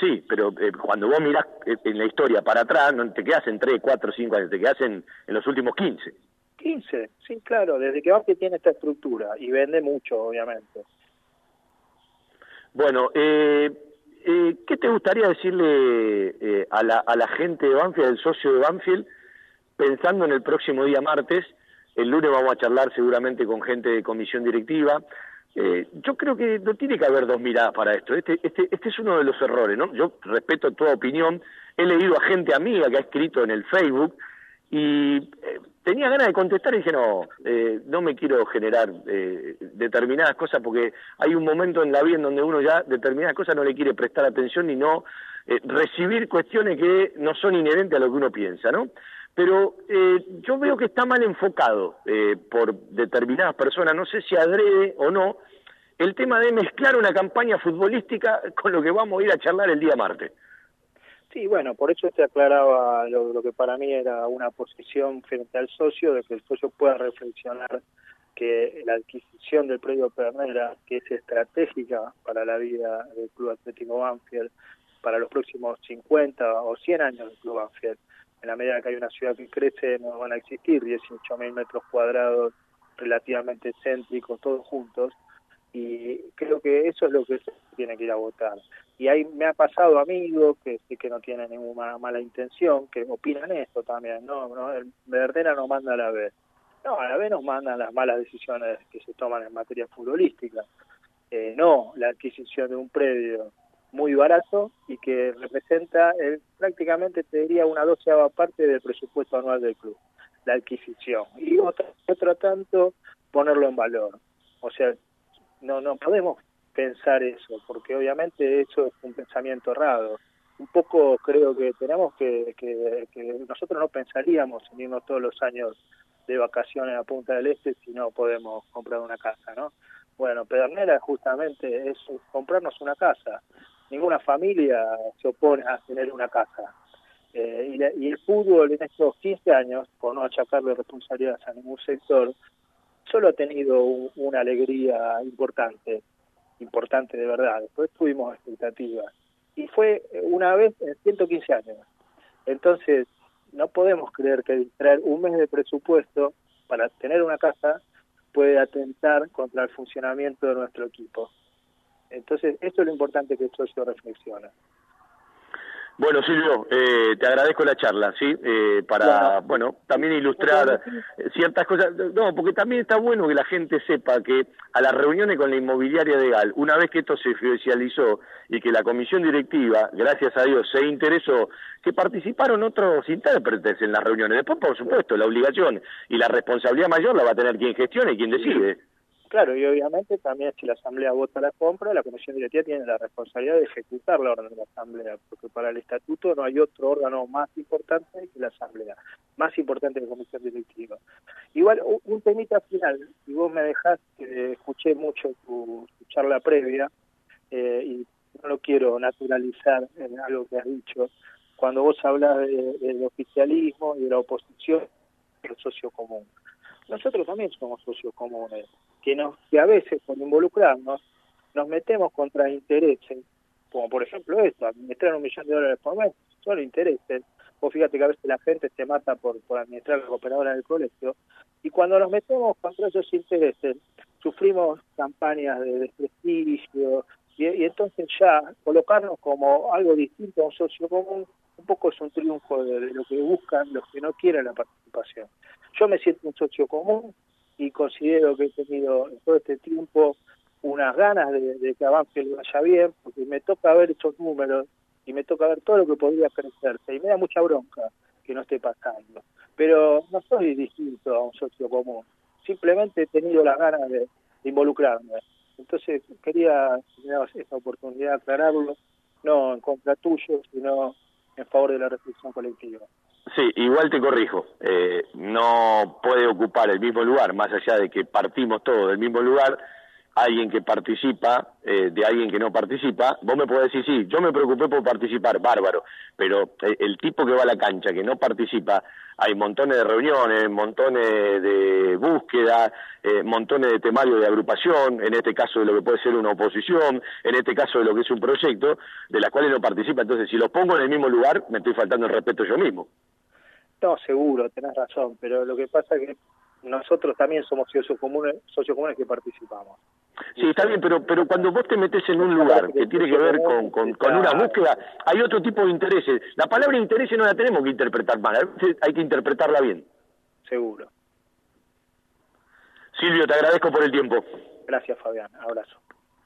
Sí, pero eh, cuando vos mirás en la historia para atrás, no te quedas en 3, 4, 5 años, te quedas en, en los últimos 15. 15, sí, claro, desde que Banfield tiene esta estructura y vende mucho, obviamente. Bueno, eh, eh, ¿qué te gustaría decirle eh, a, la, a la gente de Banfield, al socio de Banfield, pensando en el próximo día martes? El lunes vamos a charlar seguramente con gente de comisión directiva. Eh, yo creo que no tiene que haber dos miradas para esto. Este, este, este es uno de los errores, ¿no? Yo respeto toda opinión. He leído a gente amiga que ha escrito en el Facebook y eh, tenía ganas de contestar y dije, no, eh, no me quiero generar eh, determinadas cosas porque hay un momento en la vida en donde uno ya determinadas cosas no le quiere prestar atención y no eh, recibir cuestiones que no son inherentes a lo que uno piensa, ¿no? Pero eh, yo veo que está mal enfocado por determinadas personas, no sé si adrede o no, el tema de mezclar una campaña futbolística con lo que vamos a ir a charlar el día martes. Sí, bueno, por eso te aclaraba lo, lo, que para mí era una posición frente al socio, de que el socio pueda reflexionar que la adquisición del predio Pernera, que es estratégica para la vida del Club Atlético Banfield, para los próximos 50 o 100 años del Club Banfield, en la medida que hay una ciudad que crece, no van a existir 18.000 metros cuadrados relativamente céntricos, todos juntos, y creo que eso es lo que tiene que ir a votar. Y ahí me ha pasado amigos que que no tienen ninguna mala intención, que opinan esto también, no, no el Verdena no manda a la B. No, a la B nos mandan las malas decisiones que se toman en materia futbolística. Eh, no la adquisición de un predio muy barato y que representa el, prácticamente, te diría, una doceava parte del presupuesto anual del club, la adquisición. Y otra, otra tanto, ponerlo en valor. O sea, no, no podemos pensar eso, porque obviamente eso es un pensamiento errado. Un poco creo que tenemos que, que, que nosotros no pensaríamos en irnos todos los años de vacaciones a Punta del Este si no podemos comprar una casa, ¿no? Bueno, Pedernera justamente es comprarnos una casa. Ninguna familia se opone a tener una casa. Eh, y, la, y, el fútbol en estos 15 años, por no achacarle responsabilidades a ningún sector, solo ha tenido un, una alegría importante, importante de verdad. Después tuvimos expectativas. Y fue una vez en 115 años. Entonces, no podemos creer que distraer un mes de presupuesto para tener una casa puede atentar contra el funcionamiento de nuestro equipo. Entonces, esto es lo importante que el socio reflexiona. Bueno, Silvio, eh, te agradezco la charla, ¿sí? Eh, para, bueno, también ilustrar ciertas cosas. No, porque también está bueno que la gente sepa que a las reuniones con la inmobiliaria de GAL, una vez que esto se oficializó y que la comisión directiva, gracias a Dios, se interesó, que participaron otros intérpretes en las reuniones. Después, por supuesto, la obligación y la responsabilidad mayor la va a tener quien gestione y quien decide. Claro, y obviamente también si la Asamblea vota la compra, la Comisión Directiva tiene la responsabilidad de ejecutar la orden de la Asamblea, porque para el Estatuto no hay otro órgano más importante que la Asamblea, más importante que la Comisión Directiva. Igual, un temita final, si vos me dejás, escuché mucho tu, tu charla previa, eh, y no lo quiero naturalizar en algo que has dicho, cuando vos hablas de, del oficialismo y de la oposición, el socio común. Nosotros también somos socios comunes que, nos, que a veces por involucrarnos nos metemos contra intereses, como por ejemplo esto, administrar un millón de dólares por mes, son intereses. Vos fíjate que a veces la gente se mata por, por administrar la operadora del colegio, y cuando nos metemos contra esos intereses, sufrimos campañas de desprestigio, y, entonces ya colocarnos como algo distinto a un socio común, un poco es un triunfo de lo que buscan los que no quieren la participación. Yo me siento un socio común, y considero que he tenido en todo este tiempo unas ganas de, que avance le vaya bien, porque me toca ver estos números y me toca ver todo lo que podría crecerse y me da mucha bronca que no esté pasando. Pero no soy distinto a un socio común, simplemente he tenido las ganas de, involucrarme. Entonces quería, dabas esta oportunidad aclararlo, no en contra tuyo, sino en favor de la reflexión colectiva. Sí, igual te corrijo, eh, no puede ocupar el mismo lugar, más allá de que partimos todos del mismo lugar, alguien que participa eh, de alguien que no participa, vos me podés decir, sí, yo me preocupé por participar, bárbaro, pero el, el tipo que va a la cancha, que no participa, hay montones de reuniones, montones de búsqueda, eh, montones de temarios de agrupación, en este caso de lo que puede ser una oposición, en este caso de lo que es un proyecto, de las cuales no participa. Entonces, si los pongo en el mismo lugar, me estoy faltando el respeto yo mismo. No, seguro, tenés razón, pero lo que pasa es que nosotros también somos socios comunes, socios comunes que participamos. Sí, está bien, pero pero cuando vos te metes en un lugar que tiene que ver con, con, con una búsqueda, hay otro tipo de intereses. La palabra intereses no la tenemos que interpretar mal, hay que interpretarla bien. Seguro. Silvio, te agradezco por el tiempo. Gracias, Fabián. Abrazo.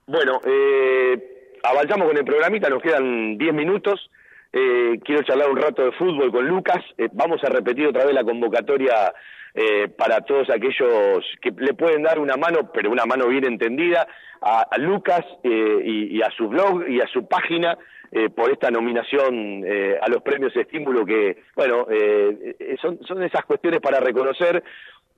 Bueno, eh, avanzamos con el programita, nos quedan 10 minutos. Eh, quiero charlar un rato de fútbol con Lucas. Eh, vamos a repetir otra vez la convocatoria eh, para todos aquellos que le pueden dar una mano, pero una mano bien entendida, a, Lucas eh, y, y, a su blog y a su página eh, por esta nominación a los premios Estímulo que, bueno, son, son esas cuestiones para reconocer.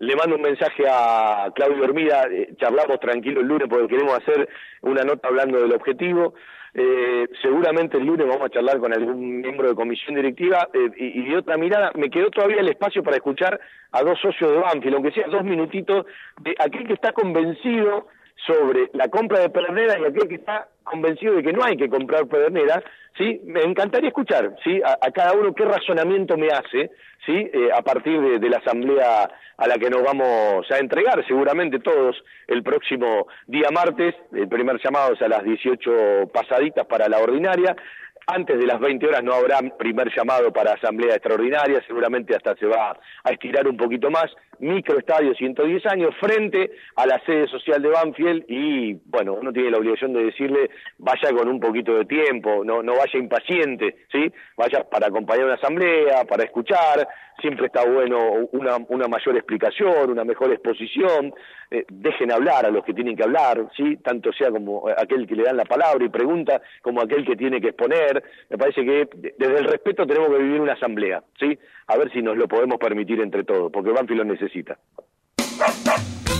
Le mando un mensaje a Claudio Hermida, eh, charlamos tranquilo el lunes porque queremos hacer una nota hablando del objetivo. Eh, seguramente el lunes vamos a charlar con algún miembro de comisión directiva eh, y, y, de otra mirada. Me quedó todavía el espacio para escuchar a dos socios de Banfield, aunque sea dos minutitos, de aquel que está convencido sobre la compra de Pedernera y aquel que está convencido de que no hay que comprar Pedernera, ¿sí? Me encantaría escuchar, ¿sí? A, a cada uno qué razonamiento me hace, ¿sí? Eh, a partir de, de, la asamblea a la que nos vamos a entregar seguramente todos el próximo día martes, el primer llamado es a las 18 pasaditas para la ordinaria, antes de las 20 horas no habrá primer llamado para asamblea extraordinaria, seguramente hasta se va a estirar un poquito más. Microestadio 110 años frente a la sede social de Banfield y bueno, uno tiene la obligación de decirle vaya con un poquito de tiempo, no, no vaya impaciente, ¿sí? Vaya para acompañar una asamblea, para escuchar, siempre está bueno una, una mayor explicación, una mejor exposición, eh, dejen hablar a los que tienen que hablar, ¿sí? Tanto sea como aquel que le dan la palabra y pregunta, como aquel que tiene que exponer. Me parece que desde el respeto tenemos que vivir una asamblea, ¿sí? A ver si nos lo podemos permitir entre todos, porque Banfield lo necesita necesita.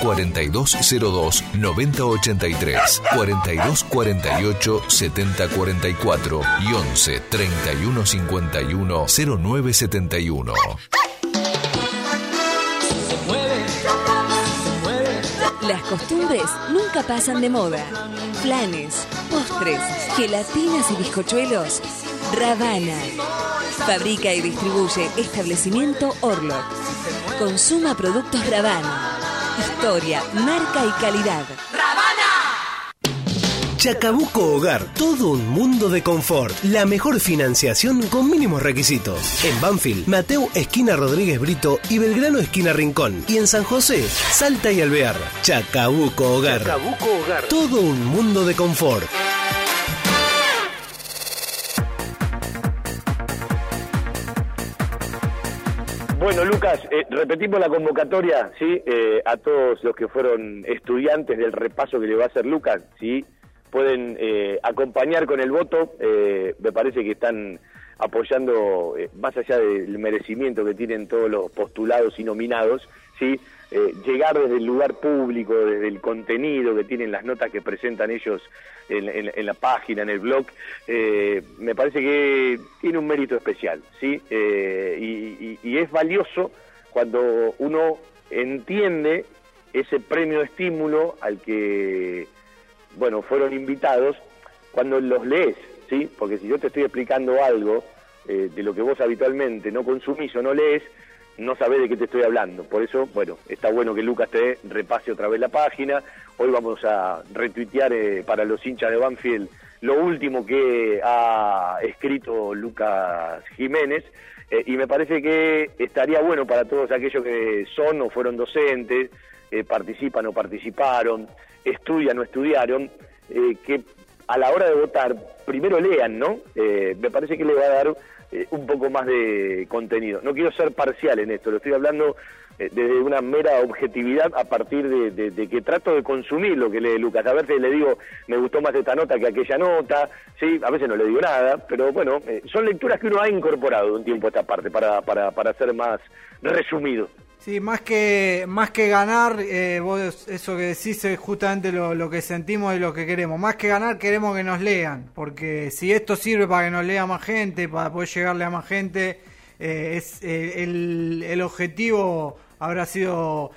4202-9083, 4248-7044 y 11 3151 0971. Las costumbres nunca pasan de moda. Planes, postres, gelatinas y bizcochuelos. Ravana. Fabrica y distribuye establecimiento Orlok. Consuma productos Ravana. Historia, marca y calidad. Chacabuco Hogar, todo un mundo de confort. La mejor financiación con mínimos requisitos. En Banfield, Mateo esquina Rodríguez Brito y Belgrano esquina Rincón. Y en San José, Salta y Alvear. Chacabuco Hogar. Chacabuco Hogar. Todo un mundo de confort. Bueno, Lucas, eh, repetimos la convocatoria, ¿sí? Eh, a todos los que fueron estudiantes del repaso que le va a hacer Lucas, ¿sí? Pueden eh, acompañar con el voto, me parece que están apoyando, más allá del merecimiento que tienen todos los postulados y nominados, ¿sí? Llegar desde el lugar público, desde el contenido que tienen las notas que presentan ellos en, la página, en el blog, eh, me parece que tiene un mérito especial, ¿sí? Eh, y, es valioso cuando uno entiende ese premio estímulo al que, bueno, fueron invitados, cuando los lees, ¿sí? Porque si yo te estoy explicando algo eh, de lo que vos habitualmente no consumís o no lees, no sabés de qué te estoy hablando. Por eso, bueno, está bueno que Lucas te repase otra vez la página. Hoy vamos a retuitear eh, para los hinchas de Banfield lo último que ha escrito Lucas Jiménez. Eh, y me parece que estaría bueno para todos aquellos que son o fueron docentes, eh, participan o participaron, estudian o estudiaron, que a la hora de votar primero lean, ¿no? me parece que le va a dar eh, un poco más de contenido. No quiero ser parcial en esto, lo estoy hablando eh, desde una mera objetividad a partir de, de, que trato de consumir lo que lee Lucas. A veces le digo, me gustó más esta nota que aquella nota, sí, a veces no le digo nada, pero bueno, eh, son lecturas que uno ha incorporado un tiempo a esta parte para, para, para ser más resumido. Sí, más que, más que ganar, eh, vos eso que decís es justamente lo, que sentimos y lo que queremos. Más que ganar, queremos que nos lean, porque si esto sirve para que nos lea más gente, para poder llegarle a más gente, eh, es eh, el, el, objetivo habrá sido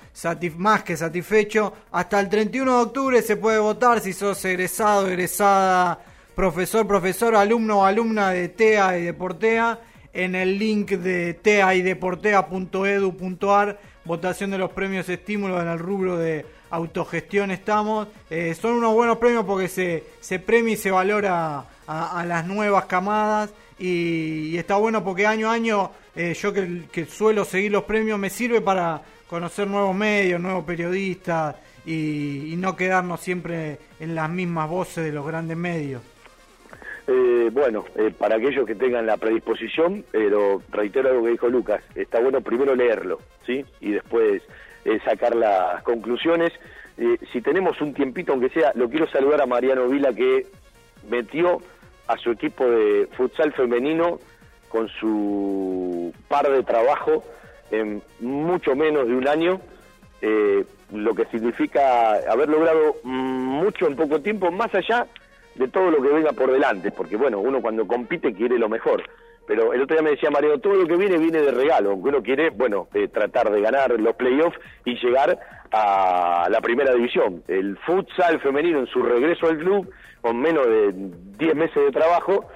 más que satisfecho. Hasta el 31 de octubre se puede votar si sos egresado, egresada, profesor, profesor, alumno o alumna de TEA y de Portea en el link de teaideportea.edu.ar, votación de los premios estímulos en el rubro de autogestión estamos. Eh, son unos buenos premios porque se, premia y se valora a, las nuevas camadas y, está bueno porque año a año eh, yo que, suelo seguir los premios me sirve para conocer nuevos medios, nuevos periodistas y no quedarnos siempre en las mismas voces de los grandes medios. Eh, bueno, eh, para aquellos que tengan la predisposición, pero reitero algo que dijo Lucas, está bueno primero leerlo, ¿sí? Y después eh, sacar las conclusiones. si tenemos un tiempito, aunque sea, lo quiero saludar a Mariano Vila que metió a su equipo de futsal femenino con su par de trabajo en mucho menos de un año, lo que significa haber logrado mucho en poco tiempo, más allá de todo lo que venga por delante, porque bueno, uno cuando compite quiere lo mejor. Pero el otro día me decía Mario, todo lo que viene viene de regalo, aunque uno quiere, bueno, eh, tratar de ganar los playoffs y llegar a la primera división. El futsal femenino en su regreso al club, con menos de 10 meses de trabajo,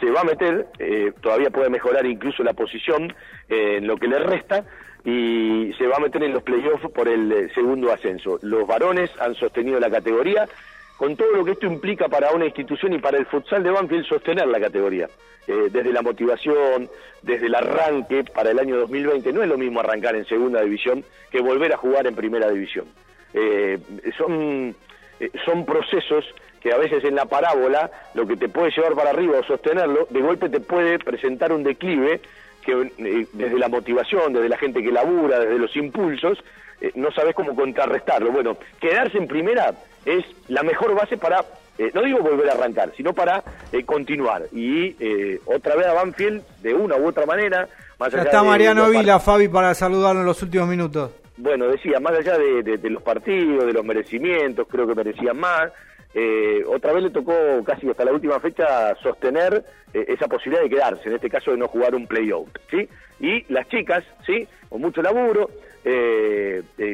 se va a meter, eh, todavía puede mejorar incluso la posición eh, en lo que le resta, y se va a meter en los playoffs por el segundo ascenso. Los varones han sostenido la categoría, con todo lo que esto implica para una institución y para el futsal de Banfield sostener la categoría. Eh, desde la motivación, desde el arranque para el año 2020, no es lo mismo arrancar en segunda división que volver a jugar en primera división. Eh, son, eh, son procesos que a veces en la parábola lo que te puede llevar para arriba o sostenerlo, de golpe te puede presentar un declive que desde la motivación, desde la gente que labura, desde los impulsos, no sabes cómo contrarrestarlo. Bueno, quedarse en primera es la mejor base para, eh, no digo volver a arrancar, sino para eh, continuar. Y eh, otra vez a Banfield, de una u otra manera. Más ya está Mariano Vila, Fabi, para saludarlo en los últimos minutos. Bueno, decía, más allá de, los partidos, de los merecimientos, creo que merecían más. otra vez le tocó casi hasta la última fecha sostener esa posibilidad de quedarse, en este caso de no jugar un playout, ¿sí? Y las chicas, ¿sí? Con mucho laburo,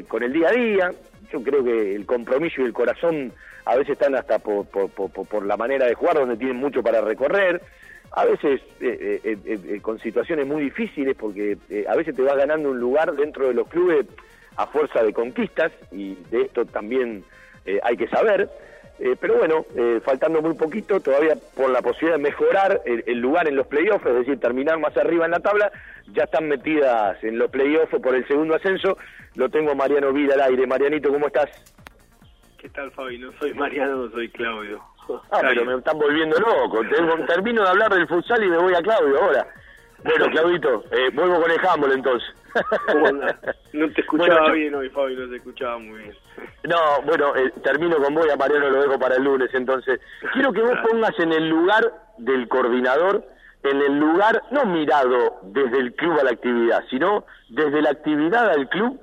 con el día a día, yo creo que el compromiso y el corazón a veces están hasta por, por, la manera de jugar, donde tienen mucho para recorrer, a veces eh, eh, eh, con situaciones muy difíciles, porque a veces te vas ganando un lugar dentro de los clubes a fuerza de conquistas, y de esto también hay que saber. Pero bueno, faltando muy poquito, todavía por la posibilidad de mejorar el, lugar en los playoffs, es decir, terminar más arriba en la tabla, ya están metidas en los playoffs por el segundo ascenso lo tengo Mariano Vida al aire. Marianito, ¿cómo estás? ¿Qué tal, Fabi? No soy Mariano, soy Claudio. Ah, pero me están volviendo loco. termino de hablar del futsal y me voy a Claudio ahora. Bueno, Claudito, eh, vuelvo con el Humble entonces. No te escuchaba bien hoy, Fabi, no te escuchaba muy bien. No, bueno, eh, termino con vos y a Mariano lo dejo para el lunes entonces. Quiero que vos pongas en el lugar del coordinador en el lugar, no mirado desde el club a la actividad, sino desde la actividad al club,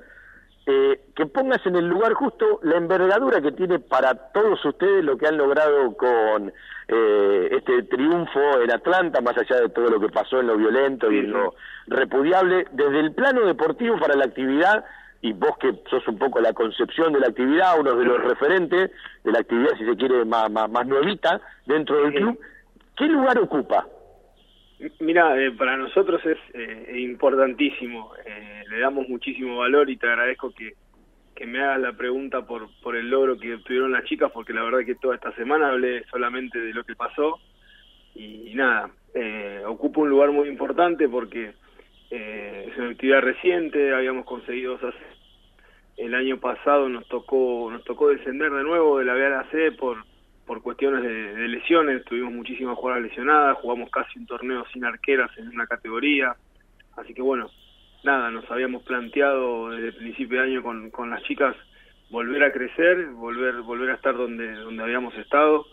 eh, que pongas en el lugar justo la envergadura que tiene para todos ustedes lo que han logrado con eh, este triunfo en Atlanta, más allá de todo lo que pasó en lo violento y en lo repudiable, desde el plano deportivo para la actividad, y vos que sos un poco la concepción de la actividad, uno de los referentes de la actividad, si se quiere, más, más, más nuevita dentro del club, ¿qué lugar ocupa? Mira, eh, para nosotros es eh, importantísimo, eh, le damos muchísimo valor y te agradezco que, que me hagas la pregunta por, por el logro que obtuvieron las chicas, porque la verdad que toda esta semana hablé solamente de lo que pasó y, nada, ocupa un lugar muy importante porque es una actividad reciente, habíamos conseguido el año pasado nos tocó nos tocó descender de nuevo de la BAC por por cuestiones de, lesiones, tuvimos muchísimas jugadoras lesionadas, jugamos casi un torneo sin arqueras en una categoría, así que bueno, nada, nos habíamos planteado desde principio de año con, con las chicas volver a crecer, volver volver a estar donde donde habíamos estado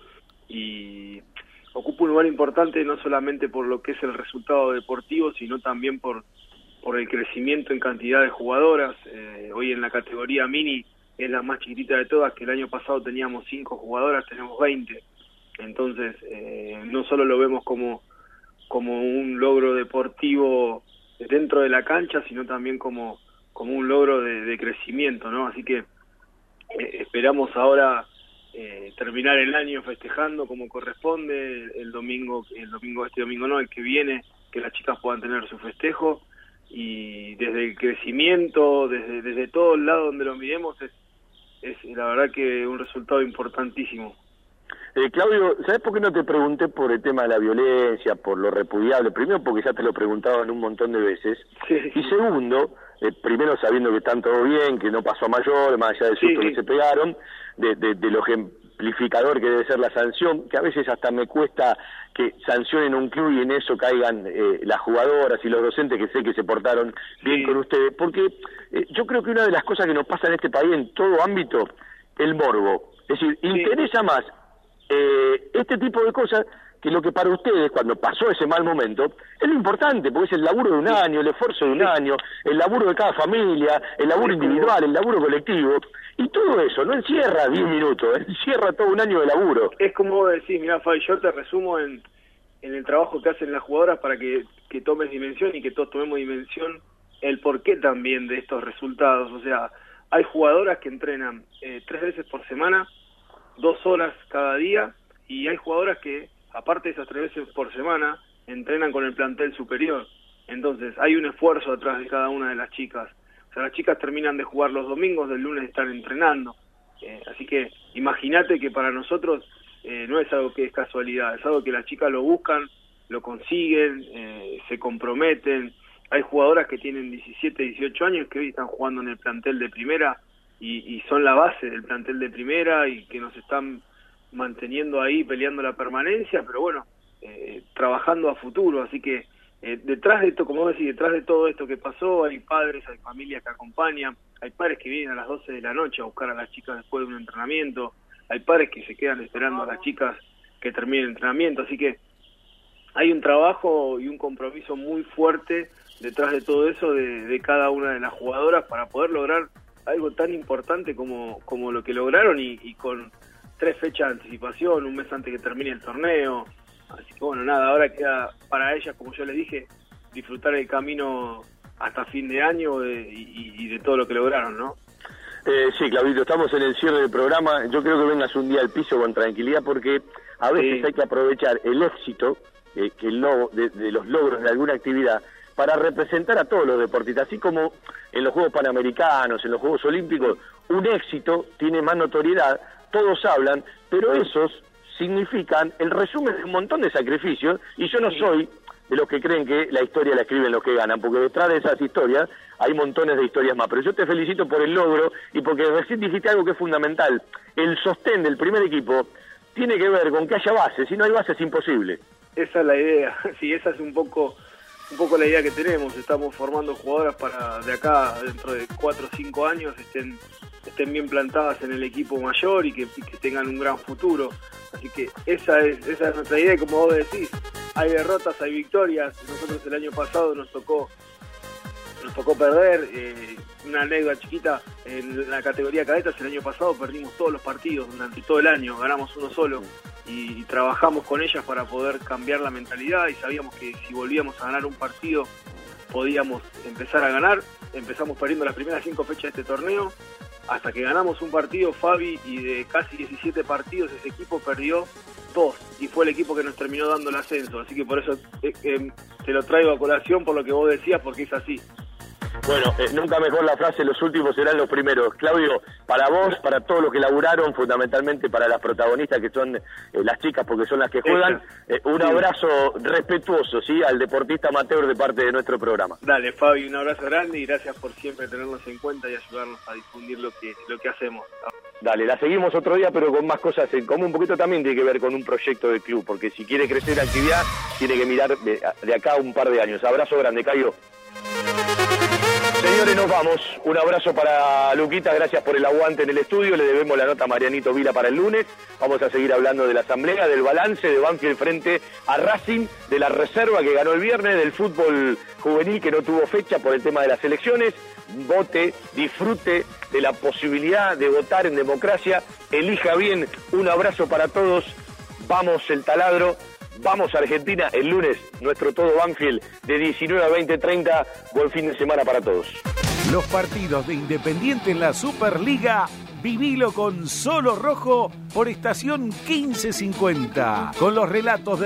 y ocupa un lugar importante no solamente por lo que es el resultado deportivo, sino también por por el crecimiento en cantidad de jugadoras. Eh, hoy en la categoría mini es la más chiquitita de todas, que el año pasado teníamos cinco jugadoras, tenemos 20. Entonces, eh, no solo lo vemos como, como un logro deportivo dentro de la cancha, sino también como, como un logro de, crecimiento, ¿no? Así que eh, esperamos ahora eh, terminar el año festejando como corresponde, el domingo, el domingo, este domingo no, el que viene, que las chicas puedan tener su festejo y desde el crecimiento, desde, desde todo el lado donde lo miremos, es, es la verdad que un resultado importantísimo. Eh, Claudio, ¿sabes por qué no te pregunté por el tema de la violencia, por lo repudiable? Primero porque ya te lo preguntaban un montón de veces. Y segundo, eh, primero sabiendo que están todo bien, que no pasó a mayor, más allá del susto que se pegaron, de, de, de, lo ejemplificador que debe ser la sanción, que a veces hasta me cuesta que sancionen un club y en eso caigan eh, las jugadoras y los docentes que sé que se portaron bien con ustedes, porque eh, yo creo que una de las cosas que nos pasa en este país en todo ámbito, el morbo. Es decir, interesa más eh, este tipo de cosas que lo que para ustedes, cuando pasó ese mal momento, es lo importante, porque es el laburo de un año, el esfuerzo de un año, el laburo de cada familia, el laburo individual, el laburo colectivo, y todo eso no encierra 10 minutos, encierra todo un año de laburo. Es como vos decís, mira Fabi, yo te resumo en, en el trabajo que hacen las jugadoras para que, que tomes dimensión y que todos tomemos dimensión el porqué también de estos resultados, o sea, hay jugadoras que entrenan eh, tres veces por semana, dos horas cada día y hay jugadoras que, aparte de esas tres veces por semana, entrenan con el plantel superior. Entonces, hay un esfuerzo atrás de cada una de las chicas. O sea, las chicas terminan de jugar los domingos, del lunes están entrenando. Eh, así que imagínate que para nosotros eh, no es algo que es casualidad, es algo que las chicas lo buscan, lo consiguen, eh, se comprometen. Hay jugadoras que tienen 17, 18 años que hoy están jugando en el plantel de primera y, son la base del plantel de primera y que nos están manteniendo ahí peleando la permanencia, pero bueno, eh, trabajando a futuro, así que eh, detrás de esto, como decís, detrás de todo esto que pasó, hay padres, hay familias que acompañan, hay padres que vienen a las 12 de la noche a buscar a las chicas después de un entrenamiento, hay padres que se quedan esperando a las chicas que terminen el entrenamiento, así que hay un trabajo y un compromiso muy fuerte detrás de todo eso de, de cada una de las jugadoras para poder lograr algo tan importante como, como lo que lograron y, con tres fechas de anticipación, un mes antes que termine el torneo. Así que bueno, nada, ahora queda para ellas, como yo les dije, disfrutar el camino hasta fin de año y, de todo lo que lograron, ¿no? Eh, sí, Claudito, estamos en el cierre del programa. Yo creo que vengas un día al piso con tranquilidad porque a veces hay que aprovechar el éxito eh, que el de, los logros de alguna actividad para representar a todos los deportistas, así como en los Juegos Panamericanos, en los Juegos Olímpicos, un éxito tiene más notoriedad, todos hablan, pero esos significan el resumen de un montón de sacrificios, y yo no soy de los que creen que la historia la escriben los que ganan, porque detrás de esas historias hay montones de historias más. Pero yo te felicito por el logro y porque recién dijiste algo que es fundamental. El sostén del primer equipo tiene que ver con que haya base, si no hay base es imposible. Esa es la idea, sí, esa es un poco un poco la idea que tenemos. Estamos formando jugadoras para de acá, dentro de 4 o 5 años, estén, estén bien plantadas en el equipo mayor y que, tengan un gran futuro. Así que esa es, esa es nuestra idea como vos decís, hay derrotas, hay victorias. Nosotros el año pasado nos tocó nos tocó perder. Eh, una anécdota chiquita, en la categoría cadetas el año pasado perdimos todos los partidos durante todo el año, ganamos uno solo y trabajamos con ellas para poder cambiar la mentalidad y sabíamos que si volvíamos a ganar un partido podíamos empezar a ganar. Empezamos perdiendo las primeras cinco fechas de este torneo hasta que ganamos un partido, Fabi, y de casi 17 partidos ese equipo perdió dos y fue el equipo que nos terminó dando el ascenso. Así que por eso eh, eh, te lo traigo a colación por lo que vos decías, porque es así. Bueno, eh, nunca mejor la frase, los últimos serán los primeros. Claudio, para vos, para todos los que laburaron, fundamentalmente para las protagonistas que son eh, las chicas porque son las que juegan, eh, un abrazo respetuoso, ¿sí? Al deportista amateur de parte de nuestro programa. Dale, Fabi, un abrazo grande y gracias por siempre tenernos en cuenta y ayudarnos a difundir lo que, lo que hacemos. Dale, la seguimos otro día, pero con más cosas en común. Un poquito también tiene que ver con un proyecto de club, porque si quiere crecer la actividad, tiene que mirar de, de acá un par de años. Abrazo grande, Cayo. Señores, nos vamos. Un abrazo para Luquita, gracias por el aguante en el estudio. Le debemos la nota a Marianito Vila para el lunes. Vamos a seguir hablando de la asamblea, del balance de Banfield frente a Racing, de la reserva que ganó el viernes, del fútbol juvenil que no tuvo fecha por el tema de las elecciones. Vote, disfrute de la posibilidad de votar en democracia. Elija bien. Un abrazo para todos. Vamos el taladro. Vamos a Argentina el lunes, nuestro todo Banfield de 19 a 20, 30. Buen fin de semana para todos. Los partidos de Independiente en la Superliga, vivilo con solo rojo por estación 1550, con los relatos de